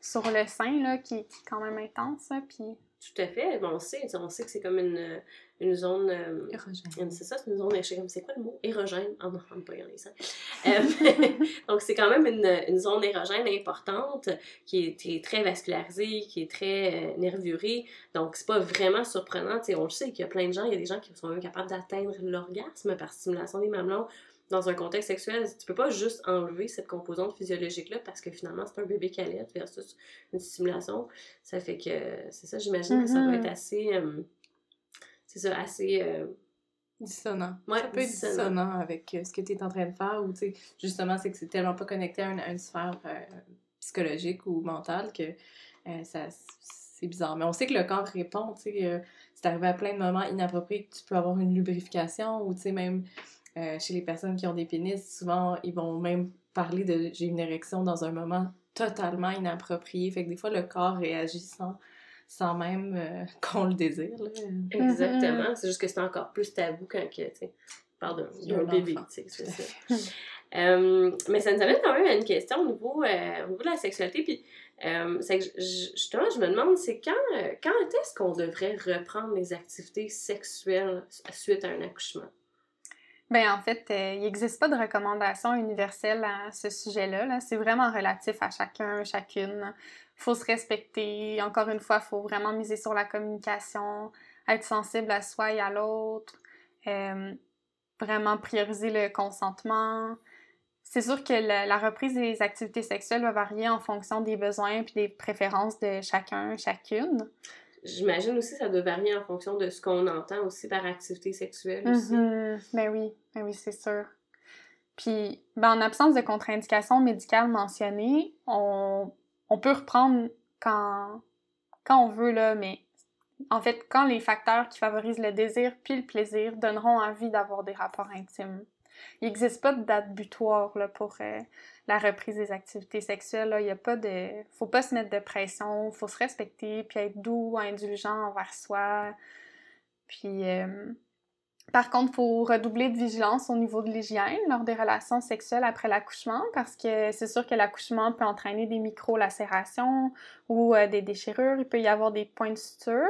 sur le sein là, qui, est quand même intense. Puis... Tout à fait. on sait, on sait que c'est comme une, une zone. Euh, érogène. C'est ça, c'est une zone. C'est quoi le mot? Érogène. Ah non, on pas les seins. Euh, [laughs] donc, c'est quand même une, une, zone érogène importante qui est, qui est très vascularisée, qui est très nervurée. Donc, c'est pas vraiment surprenant. on le sait qu'il y a plein de gens, il y a des gens qui sont même capables d'atteindre l'orgasme par stimulation des mamelons dans un contexte sexuel, tu peux pas juste enlever cette composante physiologique-là parce que finalement, c'est un bébé qui allait versus une stimulation. Ça fait que, c'est ça, j'imagine que ça doit être mm-hmm. assez, euh, c'est ça, assez... Euh, dissonant. Ouais, ça peut être dissonant avec euh, ce que tu es en train de faire ou, tu sais, justement, c'est que c'est tellement pas connecté à une, sphère psychologique ou mentale que ça c'est bizarre. Mais on sait que le corps répond, tu sais, c'est arrivé à plein de moments inappropriés que tu peux avoir une lubrification ou, tu sais, même euh, chez les personnes qui ont des pénis, souvent, ils vont même parler de j'ai une érection dans un moment totalement inapproprié. Fait que des fois, le corps réagit sans, sans même euh, [laughs] qu'on le désire. Exactement. Mm-hmm. C'est juste que c'est encore plus tabou quand tu parle d'un bébé. C'est ça. [laughs] Euh, mais ça nous amène quand même à une question au niveau, au niveau de la sexualité. Puis, c'est que justement, je me demande, c'est quand, quand est-ce qu'on devrait reprendre les activités sexuelles suite à un accouchement? Ben en fait, euh, il n'existe pas de recommandation universelle à ce sujet-là. c'est vraiment relatif à chacun, chacune. Il faut se respecter. Encore une fois, il faut vraiment miser sur la communication, être sensible à soi et à l'autre, euh, vraiment prioriser le consentement. C'est sûr que la, reprise des activités sexuelles va varier en fonction des besoins et des préférences de chacun, chacune. J'imagine aussi que ça doit varier en fonction de ce qu'on entend aussi par activité sexuelle aussi. Mm Ben oui, ben oui, c'est sûr. Puis, ben, en absence de contre-indication médicale mentionnée, on, on, peut reprendre quand, quand on veut, là, mais en fait, quand les facteurs qui favorisent le désir puis le plaisir donneront envie d'avoir des rapports intimes. Il n'existe pas de date butoir pour euh, la reprise des activités sexuelles. Il y a pas de. Faut pas se mettre de pression, faut se respecter, puis être doux, indulgent envers soi. Puis euh, par contre, il faut redoubler de vigilance au niveau de l'hygiène lors des relations sexuelles après l'accouchement parce que c'est sûr que l'accouchement peut entraîner des micro-lacérations ou euh, des déchirures. Il peut y avoir des points de suture.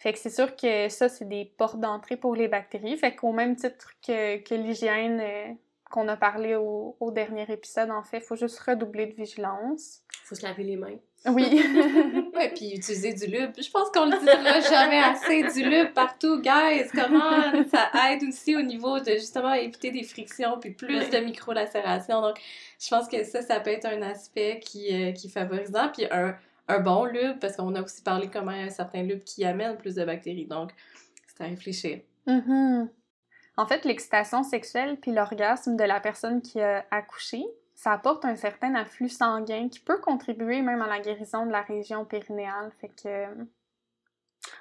Fait que c'est sûr que ça, c'est des portes d'entrée pour les bactéries. Fait qu'au même titre que, que l'hygiène euh, qu'on a parlé au, au, dernier épisode, en fait, il faut juste redoubler de vigilance. Il faut se laver les mains. Oui. [laughs] ouais, puis utiliser du lube. Je pense qu'on le dira jamais assez, du lube partout, guys. Comment ça aide aussi au niveau de justement éviter des frictions puis plus de micro-lacérations. Donc, je pense que ça, ça peut être un aspect qui, euh, qui est favorisant. Puis un, un bon lube, parce qu'on a aussi parlé comment il y a un certain lube qui amène plus de bactéries. Donc, c'est à réfléchir. Mm-hmm. En fait, l'excitation sexuelle puis l'orgasme de la personne qui a accouché, ça apporte un certain afflux sanguin qui peut contribuer même à la guérison de la région périnéale.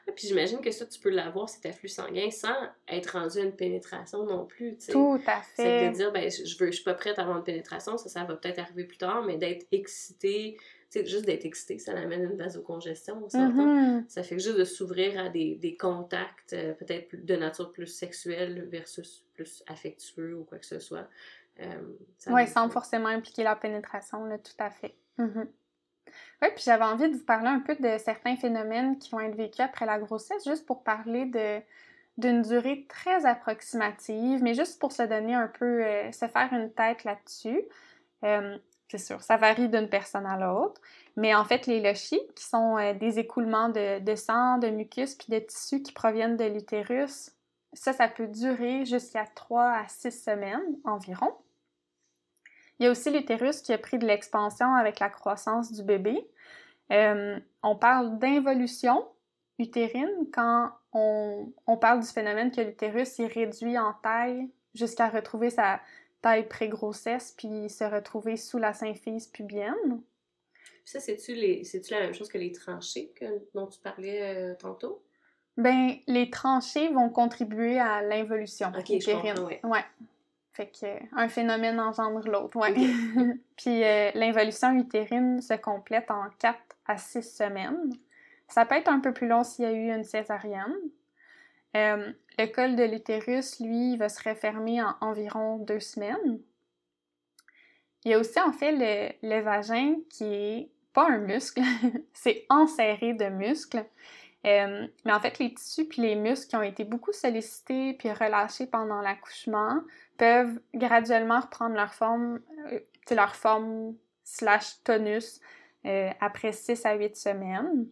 Et puis j'imagine que ça, tu peux l'avoir, cet afflux sanguin, sans être rendu à une pénétration non plus. T'sais. Tout à fait. C'est de dire, ben, je, veux, je suis pas prête à avoir une pénétration, ça, ça va peut-être arriver plus tard, mais d'être excitée, sais, juste d'être excité, ça amène une vasocongestion, on s'entend. Mhm. Ça fait juste de s'ouvrir à des, des contacts euh, peut-être de nature plus sexuelle versus plus affectueux ou quoi que ce soit. Euh, Oui, sans forcément impliquer la pénétration, là, tout à fait. Mhm. Oui, puis j'avais envie de vous parler un peu de certains phénomènes qui vont être vécus après la grossesse, juste pour parler d'une durée très approximative, mais juste pour se donner un peu, euh, se faire une tête là-dessus. Euh, c'est sûr, ça varie d'une personne à l'autre. Mais en fait, les lochies, qui sont euh, des écoulements de, de sang, de mucus puis de tissus qui proviennent de l'utérus, ça, ça peut durer jusqu'à 3 à 6 semaines environ. Il y a aussi l'utérus qui a pris de l'expansion avec la croissance du bébé. Euh, on parle d'involution utérine quand on, on parle du phénomène que l'utérus est réduit en taille jusqu'à retrouver sa taille pré-grossesse puis se retrouver sous la symphyse pubienne. Ça, c'est-tu la même chose que les tranchées que... dont tu parlais euh, tantôt? Ben, les tranchées vont contribuer à l'involution je utérine. comprends, ouais. ouais. Fait que euh, un phénomène engendre l'autre, ouais. [laughs] Puis euh, l'involution utérine se complète en 4 à 6 semaines. Ça peut être un peu plus long s'il y a eu une césarienne. Euh, le col de l'utérus, lui, va se refermer en environ deux semaines. Il y a aussi en fait le, le vagin qui est pas un muscle, [laughs] c'est enserré de muscles. Euh, mais en fait, les tissus puis les muscles qui ont été beaucoup sollicités puis relâchés pendant l'accouchement peuvent graduellement reprendre leur forme, euh, leur forme slash tonus euh, après 6 à 8 semaines.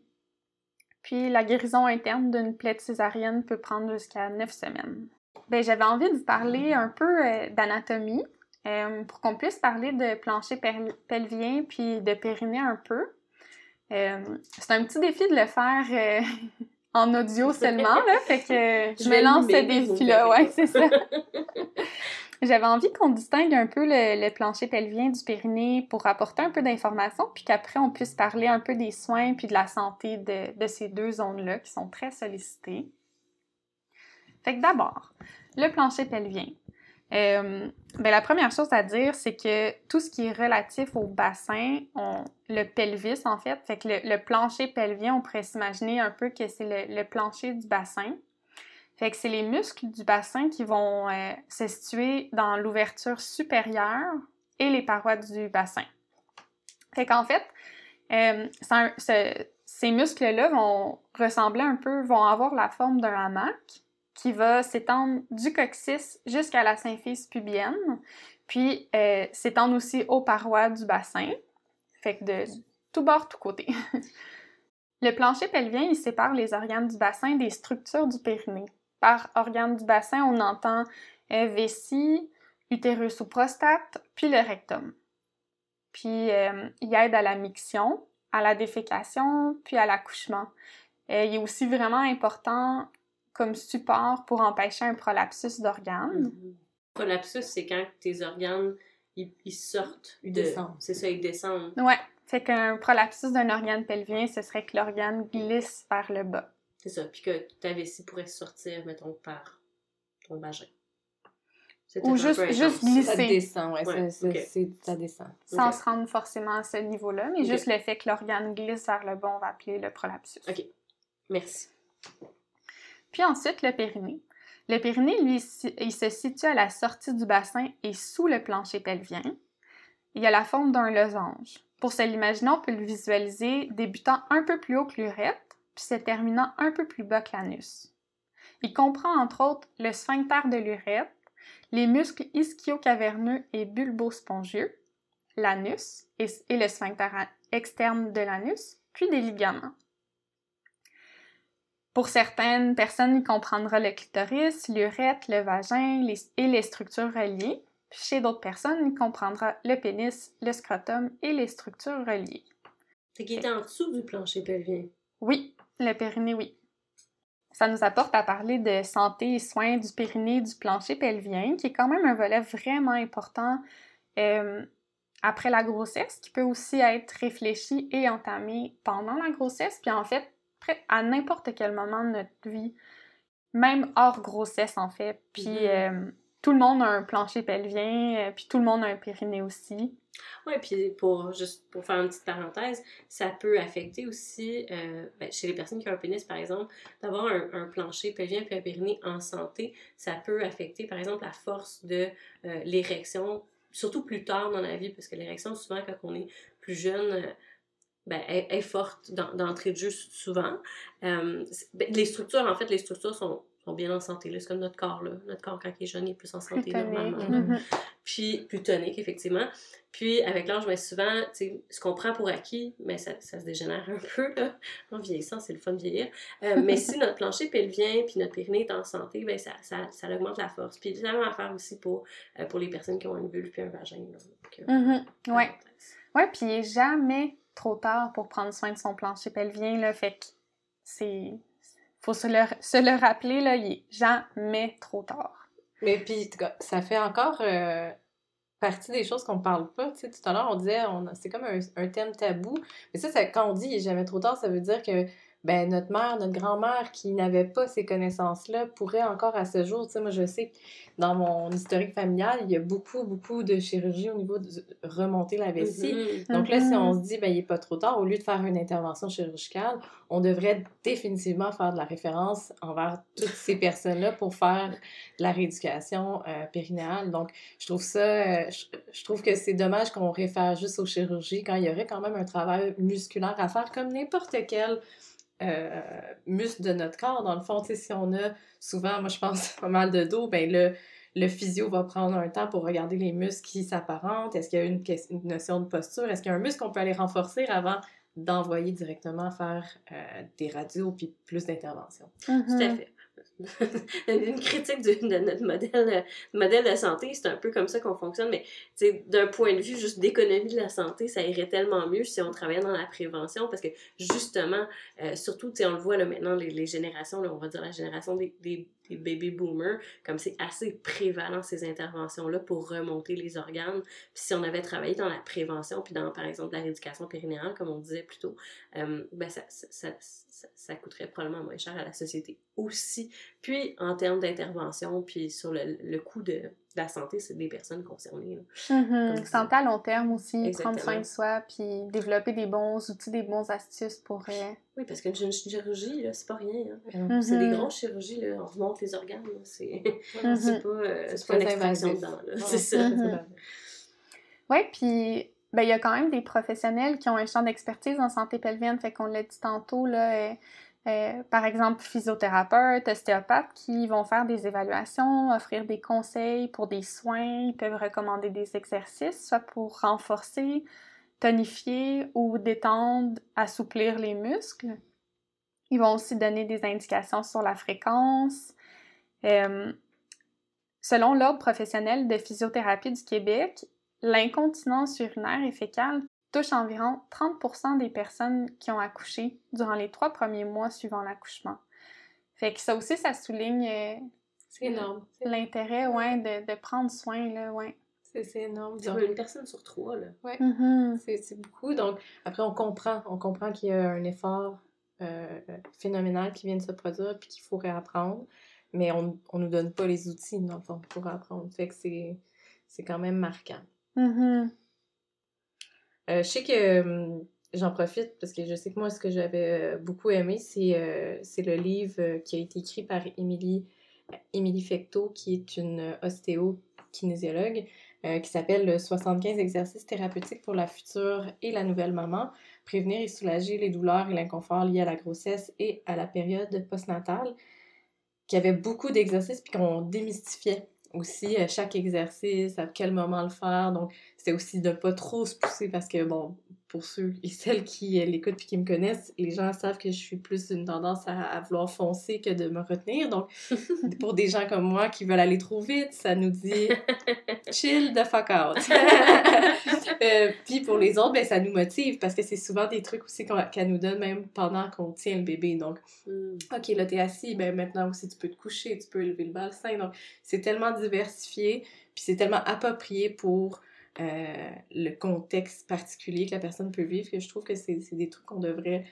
Puis la guérison interne d'une plaie césarienne peut prendre jusqu'à 9 semaines. Ben, j'avais envie de vous parler un peu euh, d'anatomie pour qu'on puisse parler de plancher pel- pelvien puis de périnée un peu. Euh, c'est un petit défi de le faire euh, [laughs] en audio [laughs] seulement, là, fait que je, me lance ce défi-là, verrez. ouais, c'est ça. [laughs] J'avais envie qu'on distingue un peu le, le plancher pelvien du périnée pour apporter un peu d'informations, puis qu'après on puisse parler un peu des soins puis de la santé de, de ces deux zones-là qui sont très sollicitées. Fait que d'abord, le plancher pelvien. Euh, ben, la première chose à dire, c'est que tout ce qui est relatif au bassin, le pelvis en fait, fait que le, plancher pelvien, on pourrait s'imaginer un peu que c'est le, plancher du bassin. Fait que c'est les muscles du bassin qui vont euh, se situer dans l'ouverture supérieure et les parois du bassin. Fait qu'en fait, euh, ces muscles-là vont ressembler un peu, vont avoir la forme d'un hamac qui va s'étendre du coccyx jusqu'à la symphyse pubienne, puis euh, s'étendre aussi aux parois du bassin. Fait que de tout bord, tout côté. [laughs] Le plancher pelvien, il sépare les organes du bassin des structures du périnée. Par organe du bassin, on entend euh, vessie, utérus ou prostate, puis le rectum. Puis euh, il aide à la miction, à la défécation, puis à l'accouchement. Euh, il est aussi vraiment important comme support pour empêcher un prolapsus d'organes. Mhm. Prolapsus, c'est quand tes organes, ils, ils sortent. Ils de- descendent. C'est ça, ils descendent. Ouais, fait qu'un prolapsus d'un organe pelvien, ce serait que l'organe glisse vers le bas. C'est ça. Puis que ta vessie pourrait sortir, mettons, par ton vagin. C'était Ou juste- juste glisser. Ça descend, ouais, Ouais, c'est- ok. c'est- c'est- ça descend. Sans se rendre forcément à ce niveau-là, mais juste le fait que l'organe glisse vers le bas, on va appeler le prolapsus. Ok. Merci. Puis ensuite, le périnée. Le périnée, lui, il se situe à la sortie du bassin et sous le plancher pelvien. Il a la forme d'un losange. Pour se l'imaginer, on peut le visualiser débutant un peu plus haut que l'urètre, puis se terminant un peu plus bas que l'anus. Il comprend entre autres le sphincter de l'urètre, les muscles ischio-caverneux et bulbo-spongieux, l'anus et, le sphincter externe de l'anus, puis des ligaments. Pour certaines personnes, il comprendra le clitoris, l'urètre, le vagin les- et les structures reliées. Puis chez d'autres personnes, il comprendra le pénis, le scrotum et les structures reliées. Fait qu'il était en dessous du plancher pelvien. Oui, le périnée, oui. Ça nous apporte à parler de santé et soins du périnée et du plancher pelvien, qui est quand même un volet vraiment important euh, après la grossesse, qui peut aussi être réfléchi et entamé pendant la grossesse, puis en fait, à n'importe quel moment de notre vie, même hors grossesse en fait. Puis Mhm. euh, tout le monde a un plancher pelvien, euh, puis tout le monde a un périnée aussi. Ouais, puis pour juste pour faire une petite parenthèse, ça peut affecter aussi euh, ben, chez les personnes qui ont un pénis par exemple, d'avoir un, un plancher pelvien puis un périnée en santé, ça peut affecter par exemple la force de euh, l'érection, surtout plus tard dans la vie, parce que l'érection souvent quand on est plus jeune, ben, est, est forte d'en- d'entrée de jeu souvent. Euh, ben, les structures en fait, les structures sont sont bien en santé. C'est comme notre corps. Là. Notre corps, quand il est jeune, il est plus en santé Plus normalement Mhm. puis plus tonique, effectivement. Puis avec l'âge, mais souvent, tu sais, ce qu'on prend pour acquis, mais ça, ça se dégénère un peu, là. [laughs] En vieillissant, c'est le fun de vieillir. Euh, mais si notre plancher pelvien puis notre périnée est en santé, ben ça, ça, ça augmente la force. Puis c'est la même affaire aussi pour, euh, pour les personnes qui ont une vulve puis un vagin. là. Donc, euh, Mhm. Ouais. Ouais, puis jamais trop tard pour prendre soin de son plancher pelvien, là, fait que c'est... Faut se le, se le rappeler, là, il est jamais trop tard. Mais puis, ça fait encore euh, partie des choses qu'on parle pas. Tu sais, tout à l'heure, on disait, on, c'est comme un, thème tabou. Mais ça, quand on dit il jamais trop tard, ça veut dire que ben, notre mère, notre grand-mère qui n'avait pas ces connaissances-là pourrait encore à ce jour, tu sais, moi je sais que dans mon historique familial, il y a beaucoup, beaucoup de chirurgie au niveau de remonter la vessie. Mhm. Donc là, si on se dit, ben, il n'est pas trop tard, au lieu de faire une intervention chirurgicale, on devrait définitivement faire de la référence envers toutes ces personnes-là pour faire de la rééducation euh, périnéale. Donc, je trouve ça, euh, je, je trouve que c'est dommage qu'on réfère juste aux chirurgies quand il y aurait quand même un travail musculaire à faire comme n'importe quel euh, muscle de notre corps. Dans le fond, si on a souvent, moi je pense, [laughs] pas mal de dos, ben le, le physio va prendre un temps pour regarder les muscles qui s'apparentent. Est-ce qu'il y a une, une notion de posture? Est-ce qu'il y a un muscle qu'on peut aller renforcer avant d'envoyer directement faire euh, des radios puis plus d'interventions? Tout à fait. [laughs] une critique de, notre modèle, euh, modèle de santé, c'est un peu comme ça qu'on fonctionne, mais d'un point de vue juste d'économie de la santé, ça irait tellement mieux si on travaillait dans la prévention, parce que justement, euh, surtout, on le voit là maintenant, les, les générations, là, on va dire la génération des, des baby boomers, comme c'est assez prévalent ces interventions-là pour remonter les organes. Puis si on avait travaillé dans la prévention, puis dans, par exemple, la rééducation périnéale, comme on disait plus tôt, euh, ben ça, coûterait probablement moins cher à la société aussi. Puis en termes d'intervention, puis sur le, le coût de la santé, c'est des personnes concernées. là. Mhm. Comme Santé à long terme aussi, Exactement. prendre soin de soi, puis développer des bons outils, des bons astuces pour... euh, Oui, parce qu'une une chirurgie, là, c'est pas rien. hein. Mhm. C'est des grosses chirurgies, là, on remonte les organes. là, C'est Mhm. [laughs] c'est pas, euh, pas une extraction dedans. là. Non, C'est ça. [laughs] Oui, puis ben, il y a quand même des professionnels qui ont un champ d'expertise en santé pelvienne, fait qu'on l'a dit tantôt, là, euh, par exemple physiothérapeutes, ostéopathes qui vont faire des évaluations, offrir des conseils pour des soins, ils peuvent recommander des exercices, soit pour renforcer, tonifier ou détendre, assouplir les muscles. Ils vont aussi donner des indications sur la fréquence. Euh, selon l'Ordre professionnel de physiothérapie du Québec, l'incontinence urinaire et fécale touche environ 30% des personnes qui ont accouché durant les trois premiers mois suivant l'accouchement. Fait que ça aussi, ça souligne euh, C'est énorme. C'est- l'intérêt ouais, de, de prendre soin. Là, ouais. C'est c'est énorme. Donc, une personne sur trois, là. Mhm. C'est c'est beaucoup. Donc, après, on comprend. On comprend qu'il y a un effort euh, phénoménales qui viennent de se produire puis qu'il faut réapprendre, mais on, on nous donne pas les outils, dans le fond, pour apprendre. Fait que c'est, c'est quand même marquant. Mhm. Euh, je sais que hum, j'en profite parce que je sais que moi, ce que j'avais euh, beaucoup aimé, c'est, euh, le livre euh, qui a été écrit par Émilie, Émilie Fecteau, qui est une ostéo-kinésiologue, euh, qui s'appelle 75 exercices thérapeutiques pour la future et la nouvelle maman, prévenir et soulager les douleurs et l'inconfort liés à la grossesse et à la période postnatale, qui avait beaucoup d'exercices puis qu'on démystifiait aussi euh, chaque exercice, à quel moment le faire. Donc, c'était aussi de pas trop se pousser parce que, bon, pour ceux et celles qui euh, l'écoutent puis qui me connaissent, les gens savent que je suis plus une tendance à, à vouloir foncer que de me retenir. Donc, [laughs] pour des gens comme moi qui veulent aller trop vite, ça nous dit [laughs] chill the fuck out. [laughs] Euh, puis pour les autres, ben, ça nous motive parce que c'est souvent des trucs aussi qu'elle nous donne même pendant qu'on tient le bébé. Donc, Mm. OK, là, t'es assis, ben maintenant aussi, tu peux te coucher, tu peux élever le bassin. Donc, c'est tellement diversifié, puis c'est tellement approprié pour euh, le contexte particulier que la personne peut vivre que je trouve que c'est des trucs qu'on devrait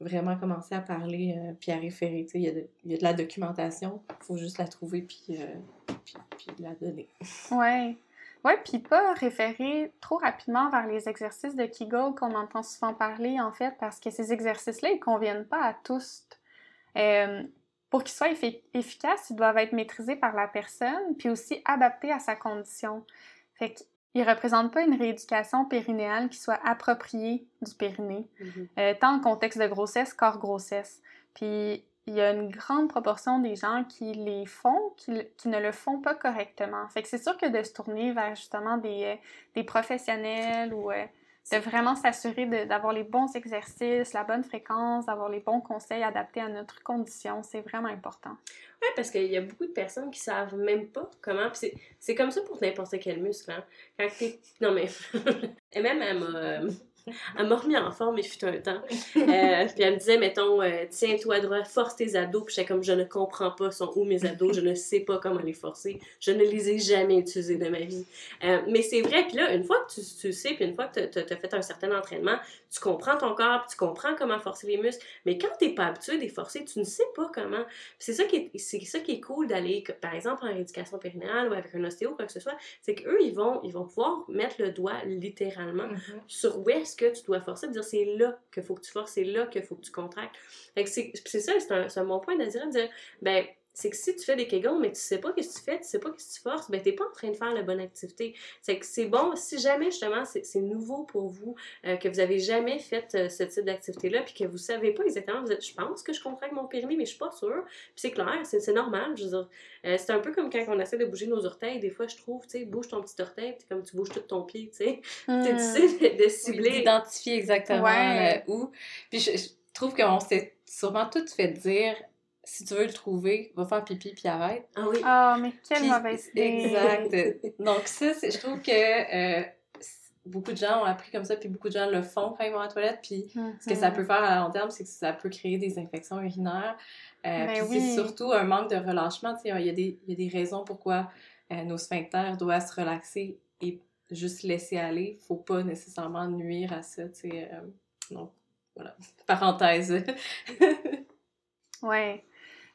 vraiment commencer à parler euh, puis à référer. Il y, y a de la documentation, il faut juste la trouver puis, euh, puis, la donner. [laughs] Ouais. Ouais, puis pas référer trop rapidement vers les exercices de Kegel qu'on entend souvent parler, en fait, parce que ces exercices-là, ils conviennent pas à tous. Euh, pour qu'ils soient effi- efficaces, ils doivent être maîtrisés par la personne, puis aussi adaptés à sa condition. Fait qu'ils représentent pas une rééducation périnéale qui soit appropriée du périnée, Mhm. euh, tant en contexte de grossesse qu'hors grossesse. Puis il y a une grande proportion des gens qui les font, qui, qui ne le font pas correctement. Fait que c'est sûr que de se tourner vers justement des, euh, des professionnels ou euh, de vraiment s'assurer d'avoir les bons exercices, la bonne fréquence, d'avoir les bons conseils adaptés à notre condition, c'est vraiment important. Ouais, parce qu'il y a beaucoup de personnes qui savent même pas comment. C'est comme ça pour n'importe quel muscle. Hein. Quand t'es. Non, mais. [laughs] Et même, elle m'a. [laughs] Elle m'a remis en forme, il fut un temps. Euh, puis elle me disait, mettons, euh, tiens-toi droit, force tes abdos. Puis j'étais comme, je ne comprends pas sont où mes abdos, je ne sais pas comment les forcer. Je ne les ai jamais utilisés de ma vie. Euh, mais c'est vrai que là, une fois que tu, tu sais, puis une fois que tu as fait un certain entraînement, tu comprends ton corps, puis tu comprends comment forcer les muscles. Mais quand tu n'es pas habitué de les forcer, tu ne sais pas comment. Puis C'est ça qui est, c'est ça qui est cool d'aller, par exemple, en rééducation périnéale ou avec un ostéo, quoi que ce soit, c'est qu'eux, ils vont, ils vont pouvoir mettre le doigt littéralement sur où que tu dois forcer, dire c'est là qu'il faut que tu forces, c'est là qu'il faut que tu contractes. C'est ça, c'est un, un bon point de dire, de dire, ben, c'est que si tu fais des kegels, mais tu sais pas qu'est-ce que tu fais, tu sais pas qu'est-ce que tu forces, ben, t'es pas en train de faire la bonne activité. C'est que c'est bon, si jamais, justement, c'est c'est nouveau pour vous, euh, que vous avez jamais fait euh, ce type d'activité-là, puis que vous savez pas exactement, vous êtes, je pense que je contracte mon périnée, mais je suis pas sûre. Puis c'est clair, c'est c'est normal, je veux dire. Euh, c'est un peu comme quand on essaie de bouger nos orteils, des fois, je trouve, tu sais, bouge ton petit orteil, puis comme tu bouges tout ton pied, tu sais. [laughs] Tu Hmm. sais, de, de cibler. D'identifier exactement Ouais. où. Puis je, je trouve qu'on s'est sûrement tout fait dire si tu veux le trouver, va faire pipi puis arrête. Ah oui. Ah, mais quelle Puis- mauvaise idée! Exact. [laughs] Donc ça, c'est- je trouve que euh, beaucoup de gens ont appris comme ça, puis beaucoup de gens le font quand ils vont à la toilette. Puis ce que ça Mhm. peut faire à long terme, c'est que ça peut créer des infections urinaires. Euh, Ben puis oui. c'est surtout un manque de relâchement. Tu sais, Il y, a des- il y a des raisons pourquoi euh, nos sphincters doivent se relaxer et juste laisser aller. Faut pas nécessairement nuire à ça. Tu sais, euh, donc, voilà. [laughs] Parenthèse. [laughs] Ouais.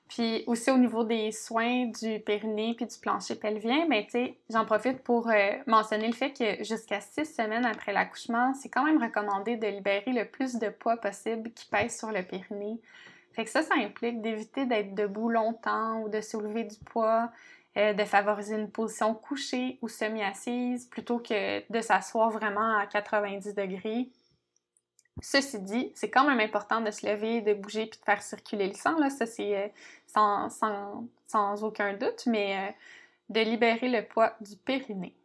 Puis aussi au niveau des soins du périnée puis du plancher pelvien, ben j'en profite pour euh, mentionner le fait que jusqu'à six semaines après l'accouchement, c'est quand même recommandé de libérer le plus de poids possible qui pèse sur le périnée. Fait que ça, ça implique d'éviter d'être debout longtemps ou de soulever du poids, euh, de favoriser une position couchée ou semi-assise plutôt que de s'asseoir vraiment à 90 degrés. Ceci dit, c'est quand même important de se lever, de bouger puis de faire circuler le sang. Là. Ça, c'est euh, sans, sans, sans aucun doute, mais euh, de libérer le poids du périnée.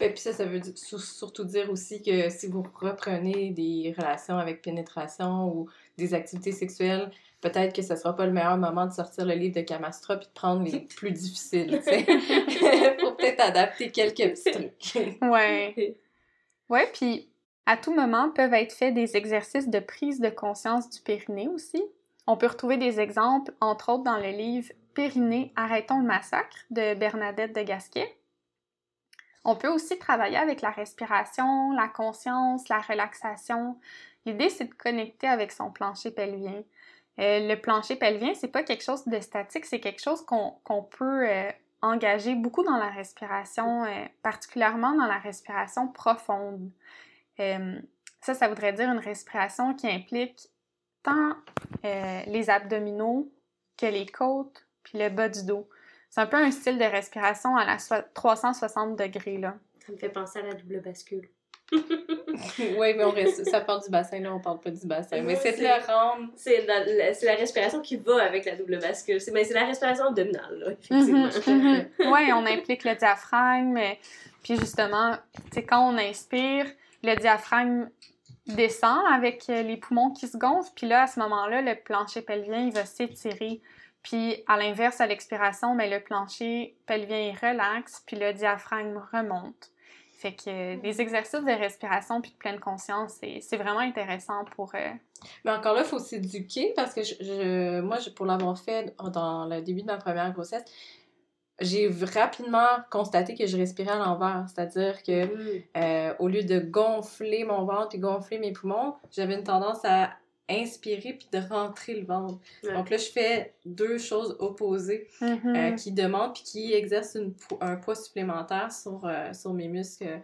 Ben, puis ça, ça veut surtout dire aussi que si vous reprenez des relations avec pénétration ou des activités sexuelles, peut-être que ce sera pas le meilleur moment de sortir le livre de Kamastra puis de prendre les [laughs] plus difficiles. [laughs] Faut peut-être adapter quelques petits [laughs] trucs. Ouais. Ouais, puis à tout moment peuvent être faits des exercices de prise de conscience du périnée aussi. On peut retrouver des exemples, entre autres, dans le livre Périnée, arrêtons le massacre de Bernadette de Gasquet. On peut aussi travailler avec la respiration, la conscience, la relaxation. L'idée, c'est de connecter avec son plancher pelvien. Euh, le plancher pelvien, c'est pas quelque chose de statique, c'est quelque chose qu'on peut euh, engager beaucoup dans la respiration, euh, particulièrement dans la respiration profonde. Ça, ça voudrait dire une respiration qui implique tant les abdominaux que les côtes, puis le bas du dos. C'est un peu un style de respiration à la 360 degrés, là. Ça me fait penser à la double bascule. [laughs] oui, mais on reste, ça part du bassin, là, on parle pas du bassin. Mais c'est le rendre. C'est la, la, respiration qui va avec la double bascule. C'est la respiration abdominale, là, effectivement. Mhm, mhm. oui, on implique le diaphragme. Puis justement, c'est quand on inspire, le diaphragme descend avec les poumons qui se gonflent. Puis là, à ce moment-là, le plancher pelvien, il va s'étirer. Puis à l'inverse, à l'expiration, mais ben, le plancher pelvien, il relaxe, puis le diaphragme remonte. Fait que les mm. exercices de respiration puis de pleine conscience, c'est vraiment intéressant pour. Euh, Mais encore là, il faut s'éduquer parce que je, moi, pour l'avoir fait dans le début de ma première grossesse, j'ai rapidement constaté que je respirais à l'envers. C'est-à-dire que mm. euh, au lieu de gonfler mon ventre et gonfler mes poumons, j'avais une tendance à inspirer puis de rentrer le ventre. Donc là, je fais deux choses opposées mm-hmm. euh, qui demandent puis qui exercent un poids supplémentaire sur, euh, sur mes muscles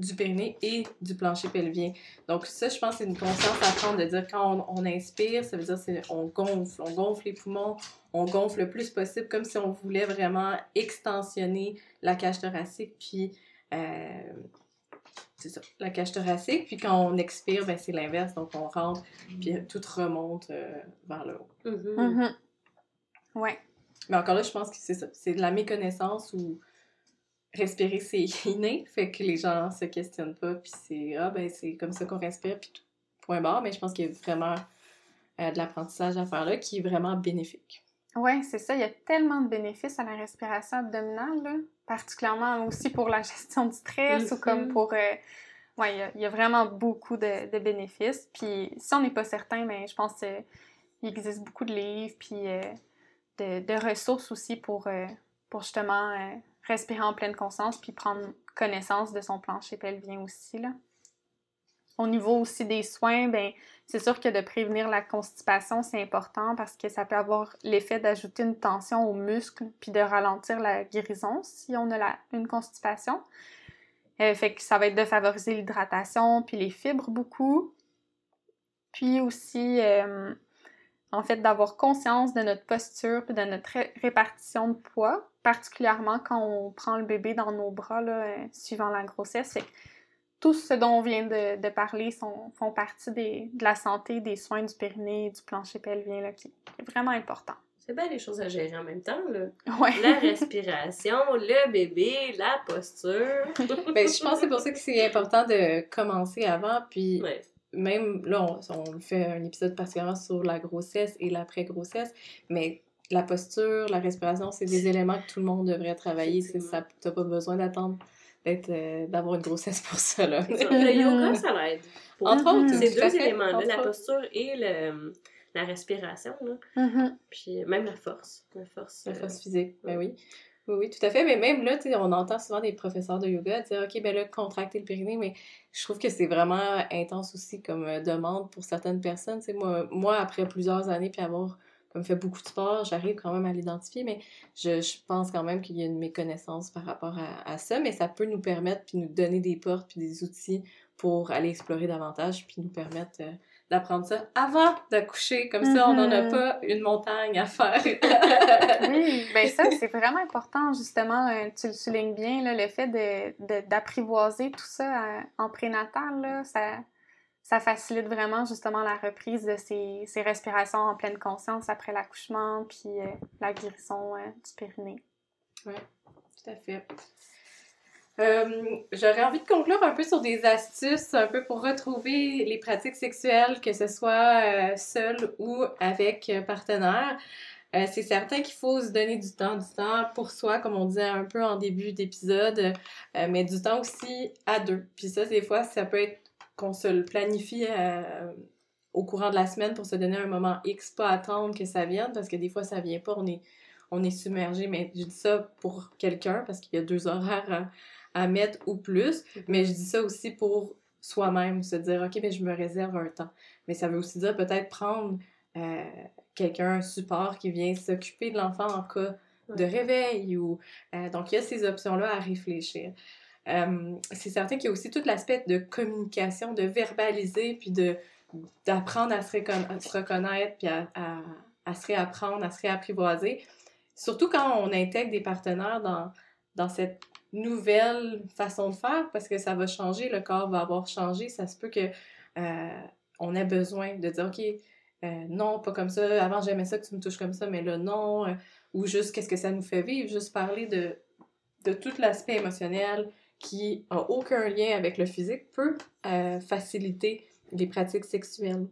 du périnée et du plancher pelvien. Donc ça, je pense, c'est une conscience à prendre de dire quand on, inspire, ça veut dire c'est on gonfle, on gonfle les poumons, on gonfle le plus possible comme si on voulait vraiment extensionner la cage thoracique puis c'est ça, la cage thoracique. Puis quand on expire, ben, c'est l'inverse. Donc on rentre, puis tout remonte euh, vers le haut. Ouais. Mais encore là, je pense que c'est ça. C'est de la méconnaissance ou respirer, c'est inné. Fait que les gens se questionnent pas. Puis c'est, ah, ben, c'est comme ça qu'on respire. Puis tout. Point barre. Mais je pense qu'il y a vraiment euh, de l'apprentissage à faire là qui est vraiment bénéfique. Oui, c'est ça. Il y a tellement de bénéfices à la respiration abdominale, particulièrement aussi pour la [laughs] gestion du stress ou comme mm-hmm. pour. Euh, oui, il y, a vraiment beaucoup de, bénéfices. Puis si on n'est pas certain, mais ben, je pense qu'il existe beaucoup de livres puis euh, de, ressources aussi pour, euh, pour justement respirer en pleine conscience puis prendre connaissance de son plancher pelvien aussi. Là. Au niveau aussi des soins, ben c'est sûr que de prévenir la constipation, c'est important parce que ça peut avoir l'effet d'ajouter une tension aux muscles puis de ralentir la guérison si on a une constipation. Euh, fait que ça va être de favoriser l'hydratation puis les fibres beaucoup. Puis aussi, euh, en fait, d'avoir conscience de notre posture puis de notre répartition de poids, particulièrement quand on prend le bébé dans nos bras, euh, suivant la grossesse tout ce dont on vient de, parler sont, font partie de la santé, des soins du périnée et du plancher pelvien, là, qui, est vraiment important. C'est bien les choses à gérer en même temps, là. Ouais. La respiration, le bébé, la posture. [laughs] ben, je pense que c'est pour ça que c'est important de commencer avant, puis même, là, on, fait un épisode particulièrement sur la grossesse et l'après-grossesse, mais la posture, la respiration, c'est des éléments que tout le monde devrait travailler. Ça, t'as pas besoin d'attendre euh, d'avoir une grossesse pour ça. Là. le yoga, ça l'aide. Entre autres, ces deux éléments-là, la posture et le, la respiration. Là. Mm-hmm. Puis même la force. La force, la force physique, ben oui. Oui, oui, tout à fait. Mais même là, on entend souvent des professeurs de yoga dire OK, ben là, contracter le périnée, mais je trouve que c'est vraiment intense aussi comme euh, demande pour certaines personnes. moi, moi, après plusieurs années, puis avoir comme fait beaucoup de sport, j'arrive quand même à l'identifier, mais je, je, pense quand même qu'il y a une méconnaissance par rapport à, à, ça, mais ça peut nous permettre, puis nous donner des portes, puis des outils pour aller explorer davantage, puis nous permettre euh, d'apprendre ça avant d'accoucher, comme ça on n'en a mm-hmm. pas une montagne à faire. [laughs] oui, ben ça [laughs] c'est vraiment important, justement, euh, tu le soulignes bien, là, le fait d'apprivoiser de, tout ça euh, en prénatal, là, ça ça facilite vraiment justement la reprise de ces, respirations en pleine conscience après l'accouchement, puis euh, la guérison euh, du périnée. Oui, tout à fait. Euh, j'aurais envie de conclure un peu sur des astuces, un peu pour retrouver les pratiques sexuelles, que ce soit seul ou avec partenaire. c'est certain qu'il faut se donner du temps, du temps pour soi, comme on disait un peu en début d'épisode, mais du temps aussi à deux. Puis ça, des fois, ça peut être qu'on se le planifie euh, au courant de la semaine pour se donner un moment X, pas attendre que ça vienne, parce que des fois, ça vient pas, on est, on est submergé. Mais je dis ça pour quelqu'un, parce qu'il y a deux horaires à, mettre ou plus. Mais je dis ça aussi pour soi-même, se dire, OK, ben, je me réserve un temps. Mais ça veut aussi dire peut-être prendre euh, quelqu'un, un support qui vient s'occuper de l'enfant en cas de réveil. Ou, euh, donc, il y a ces options-là à réfléchir. Euh, c'est certain qu'il y a aussi tout l'aspect de communication, de verbaliser, puis d'apprendre à, se reconnaître, puis à, à, se réapprendre, à se réapprivoiser. Surtout quand on intègre des partenaires dans, dans cette nouvelle façon de faire, parce que ça va changer, le corps va avoir changé, ça se peut que euh, on ait besoin de dire, OK, euh, non, pas comme ça, avant j'aimais ça que tu me touches comme ça, mais là non, ou juste qu'est-ce que ça nous fait vivre, juste parler de, de tout l'aspect émotionnel, qui n'a aucun lien avec le physique peut euh, faciliter les pratiques sexuelles.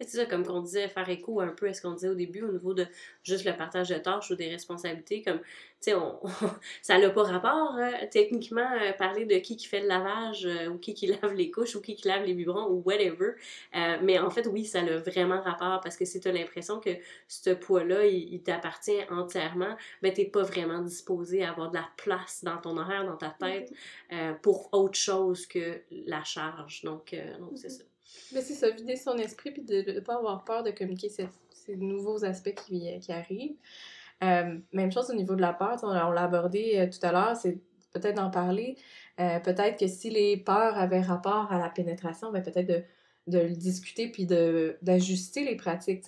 C'est ça, comme qu'on disait, faire écho un peu à ce qu'on disait au début au niveau de juste le partage de tâches ou des responsabilités. Comme, tu sais, on, [laughs] ça n'a pas rapport, euh, techniquement, euh, parler de qui qui fait le lavage euh, ou qui qui [laughs] lave les couches ou qui qui lave les biberons ou whatever. mais en fait, oui, ça a vraiment rapport parce que si tu as l'impression que ce poids-là, il, t'appartient entièrement, ben, t'es pas vraiment disposé à avoir de la place dans ton horaire, dans ta tête, mm-hmm. pour autre chose que la charge. Donc, donc c'est mm-hmm. ça. Mais c'est ça, vider son esprit puis de ne pas avoir peur de communiquer ces, ces nouveaux aspects qui, qui arrivent. Euh, même chose au niveau de la peur, on, l'a abordé euh, tout à l'heure, c'est peut-être d'en parler. Euh, peut-être que si les peurs avaient rapport à la pénétration, ben peut-être de, de le discuter puis d'ajuster les pratiques.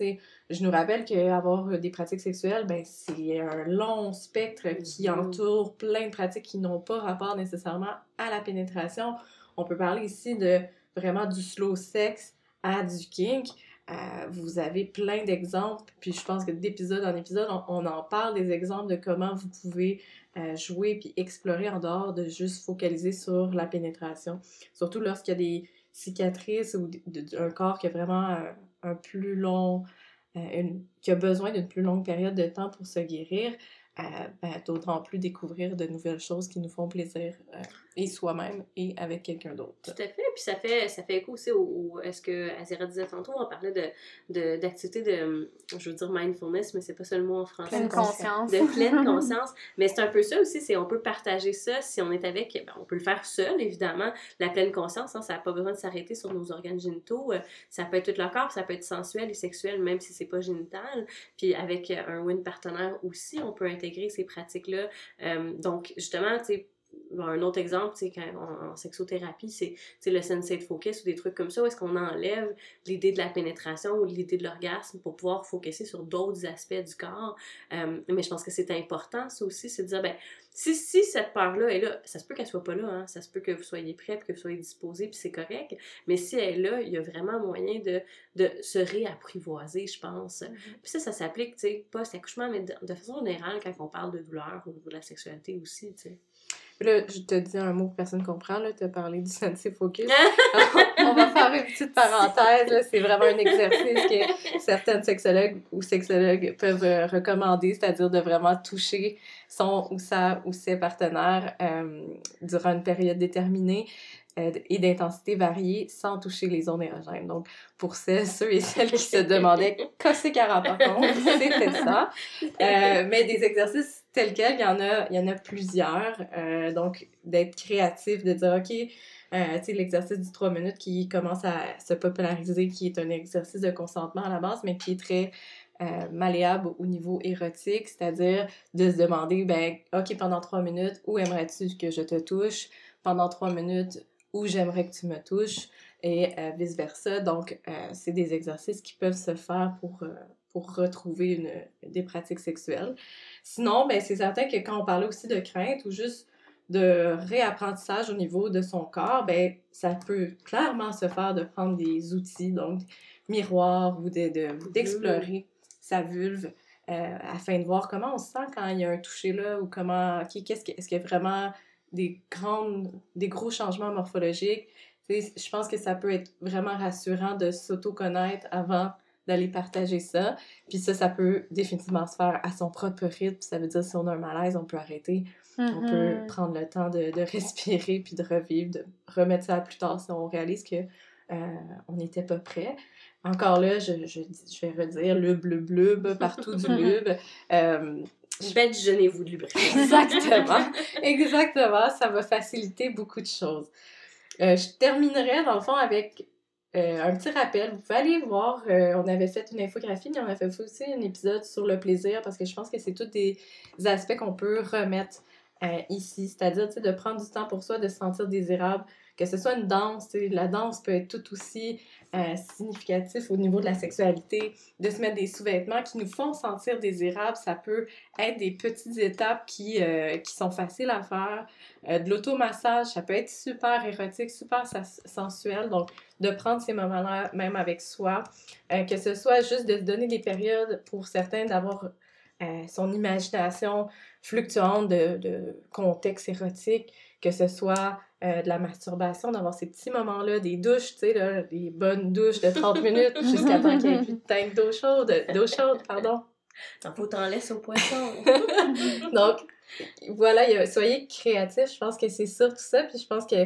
Je nous rappelle qu'avoir des pratiques sexuelles, ben, c'est un long spectre qui entoure plein de pratiques qui n'ont pas rapport nécessairement à la pénétration. On peut parler ici de vraiment du slow sex à du kink. Euh, vous avez plein d'exemples, puis je pense que d'épisode en épisode, on, en parle des exemples de comment vous pouvez euh, jouer puis explorer en dehors de juste focaliser sur la pénétration. Surtout lorsqu'il y a des cicatrices ou un corps qui a vraiment un, plus long, euh, qui a besoin d'une plus longue période de temps pour se guérir. Ben, d'autant plus découvrir de nouvelles choses qui nous font plaisir et soi-même et avec quelqu'un d'autre. Tout à fait. Puis ça fait, ça fait écho aussi au, est ce que Azira disait tantôt, on parlait de, d'activités de, je veux dire mindfulness, mais c'est pas seulement en français. Pleine conscience. De pleine conscience. mais c'est un peu ça aussi, c'est on peut partager ça si on est avec, ben, on peut le faire seul, évidemment. La pleine conscience, hein, ça n'a pas besoin de s'arrêter sur nos organes génitaux. Euh, ça peut être tout le corps, ça peut être sensuel et sexuel, même si c'est pas génital. Puis avec un win partenaire aussi, on peut intégrer ces pratiques-là. Euh, donc, justement, tu sais, un autre exemple, c'est en, en, sexothérapie, c'est le sensate focus ou des trucs comme ça, où est-ce qu'on enlève l'idée de la pénétration ou l'idée de l'orgasme pour pouvoir focuser sur d'autres aspects du corps. Euh, mais je pense que c'est important, ça aussi, c'est de dire, ben, si, si cette peur-là est là, ça se peut qu'elle soit pas là, hein, ça se peut que vous soyez prêt, que vous soyez disposé, puis c'est correct, mais si elle est là, il y a vraiment moyen de, de se réapprivoiser, je pense. Mm-hmm. Puis ça, ça s'applique, tu sais, pas à accouchement, mais de, de, façon générale quand on parle de douleur au niveau de la sexualité aussi, tu sais. Là, je te dis un mot que personne ne comprend. Tu as parlé du Sensei Focus. [laughs] on va faire une petite parenthèse. C'est vraiment un exercice que certains sexologues ou sexologues peuvent euh, recommander, c'est-à-dire de vraiment toucher son ou sa ou ses partenaires euh, durant une période déterminée. Euh, et d'intensité variée sans toucher les zones érogènes. Donc, pour ceux, ceux et celles qui se demandaient qu'est-ce qu'à par contre, c'était ça. Euh, mais des exercices tels quels, il y en a, il y en a plusieurs. Euh, donc, d'être créatif, de dire, OK, euh, tu sais, l'exercice du 3 minutes qui commence à se populariser, qui est un exercice de consentement à la base, mais qui est très euh, malléable au niveau érotique, c'est-à-dire de se demander, ben, OK, pendant 3 minutes, où aimerais-tu que je te touche? Pendant 3 minutes, ou j'aimerais que tu me touches? Et vice-versa. Donc, c'est des exercices qui peuvent se faire pour, pour retrouver une, des pratiques sexuelles. Sinon, ben, c'est certain que quand on parlait aussi de crainte ou juste de réapprentissage au niveau de son corps, ben, ça peut clairement se faire de prendre des outils, donc miroir ou d'explorer sa vulve afin de voir comment on se sent quand il y a un toucher là ou comment, qu'est-ce est-ce qu'il y a vraiment des, grandes, des gros changements morphologiques? je pense que ça peut être vraiment rassurant de s'auto-connaître avant d'aller partager ça. Puis ça, ça peut définitivement se faire à son propre rythme. Ça veut dire si on a un malaise, on peut arrêter. On peut mm-hmm. prendre le temps de, de, [laughs] respirer puis de revivre, de remettre ça plus tard si on réalise que euh, on n'était pas prêt. Encore là, je, je, je vais redire le bleu bleu partout du [laughs] lube. Euh, Badigeonnez-vous de lubrifiant. [laughs] Exactement. Exactement. Ça va faciliter beaucoup de choses. Euh, je terminerai dans le fond avec euh, un petit rappel. Vous pouvez aller voir, euh, on avait fait une infographie, mais on a fait aussi un épisode sur le plaisir parce que je pense que c'est tous des aspects qu'on peut remettre ici. C'est-à-dire de prendre du temps pour soi, de se sentir désirable, que ce soit une danse, la danse peut être tout aussi euh, significatif au niveau de la sexualité, de se mettre des sous-vêtements qui nous font sentir désirables. Ça peut être des petites étapes qui, euh, sont faciles à faire. Euh, de l'automassage, ça peut être super érotique, super sensuel. Donc, de prendre ces moments-là même avec soi. que ce soit juste de donner des périodes pour certains d'avoir son imagination fluctuante de, de contexte érotique, que ce soit euh, de la masturbation, d'avoir ces petits moments-là, des douches, tu sais, là, des bonnes douches de 30 [laughs] minutes jusqu'à temps qu'il n'y ait plus de tank d'eau chaude, d'eau chaude, pardon. faut t'en laisser au poisson. [laughs] Donc, voilà, soyez créatifs, je pense que c'est ça, tout ça, puis je pense que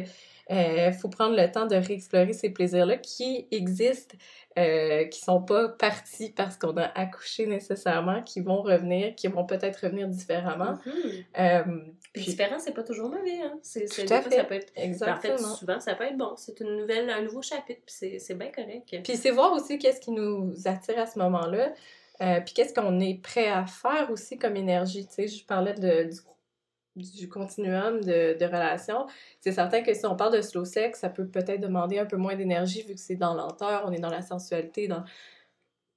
euh, faut prendre le temps de réexplorer ces plaisirs-là qui existent, euh, qui sont pas partis parce qu'on a accouché nécessairement, qui vont revenir, qui vont peut-être revenir différemment. Mm-hmm. puis, différent, c'est pas toujours mauvais. Hein? C'est, tout à fait. ça peut être... Exactement. En fait, souvent, ça peut être bon. C'est une nouvelle, un nouveau chapitre, puis c'est, bien correct. Puis c'est voir aussi qu'est-ce qui nous attire à ce moment-là. Euh, puis qu'est-ce qu'on est prêt à faire aussi comme énergie. Tu sais, je parlais de, du du continuum de, relations, c'est certain que si on parle de slow sex, ça peut peut-être demander un peu moins d'énergie vu que c'est dans lenteur, on est dans la sensualité, dans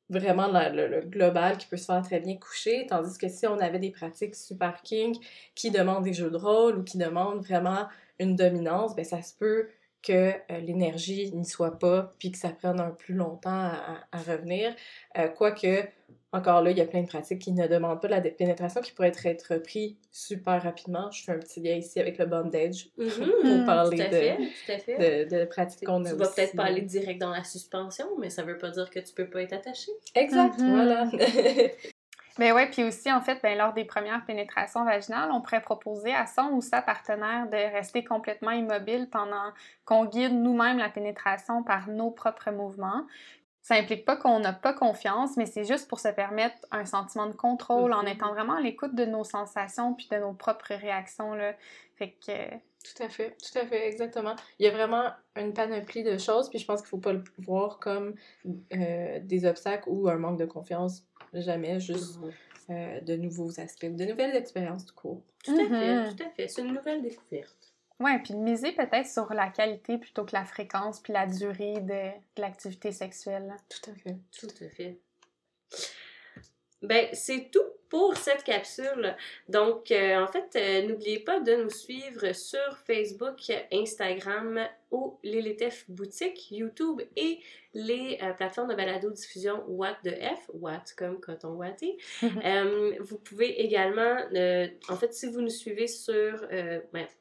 vraiment le, global qui peut se faire très bien coucher, tandis que si on avait des pratiques super king qui demandent des jeux de rôle ou qui demandent vraiment une dominance, ben ça se peut que euh, l'énergie n'y soit pas, puis que ça prenne un plus longtemps à, à, revenir. Euh, quoique, encore là, il y a plein de pratiques qui ne demandent pas de la pénétration, qui pourraient être, être pris super rapidement. Je fais un petit lien ici avec le bondage [laughs] mm-hmm. [laughs] pour parler de, De, pratiques qu'on a Tu vas peut-être pas aller direct dans la suspension, mais ça veut pas dire que tu peux pas être attaché. Exact, mm-hmm. voilà. [laughs] Mais ouais, puis aussi, en fait, ben, lors des premières pénétrations vaginales, on pourrait proposer à son ou sa partenaire de rester complètement immobile pendant qu'on guide nous-mêmes la pénétration par nos propres mouvements. Ça implique pas qu'on n'a pas confiance, mais c'est juste pour se permettre un sentiment de contrôle en mm-hmm. étant vraiment à l'écoute de nos sensations puis de nos propres réactions. Là. Fait que... Tout à fait, tout à fait, exactement. Il y a vraiment une panoplie de choses, puis je pense qu'il faut pas le voir comme euh, des obstacles ou un manque de confiance. Jamais, juste euh, de nouveaux aspects, de nouvelles expériences du cours. Tout à fait, mm-hmm. tout à fait. C'est une nouvelle découverte. Oui, puis de miser peut-être sur la qualité plutôt que la fréquence puis la durée de, l'activité sexuelle. Tout à fait. Tout à fait. Ben, c'est tout pour cette capsule. Donc, euh, en fait, euh, n'oubliez pas de nous suivre sur Facebook, Instagram ou l'Élitef Boutique, YouTube et les euh, plateformes de balado-diffusion What de F, What comme coton watté. [laughs] euh, vous pouvez également, euh, en fait, si vous nous suivez sur,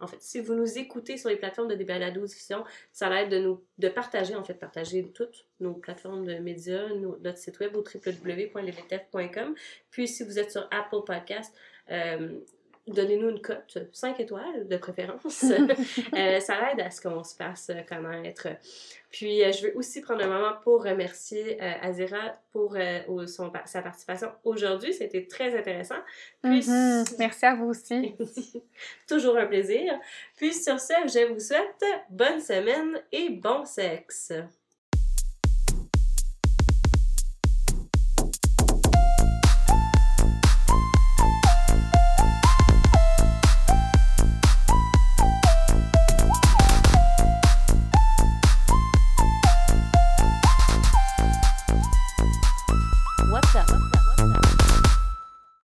en fait, si vous nous écoutez sur les plateformes de balado-diffusion, ça va être de nous, de partager, en fait, partager toutes nos plateformes de médias, notre site web au www.levtf.com. Puis, si vous êtes sur Apple Podcast, euh, donnez-nous une cote, 5 étoiles de préférence. [laughs] euh, ça aide à ce qu'on se fasse connaître. Puis, euh, je veux aussi prendre un moment pour remercier euh, Azira pour son, sa participation aujourd'hui. C'était très intéressant. Puis, mm-hmm. Merci à vous aussi. [laughs] toujours un plaisir. Puis, sur ce, je vous souhaite bonne semaine et bon sexe.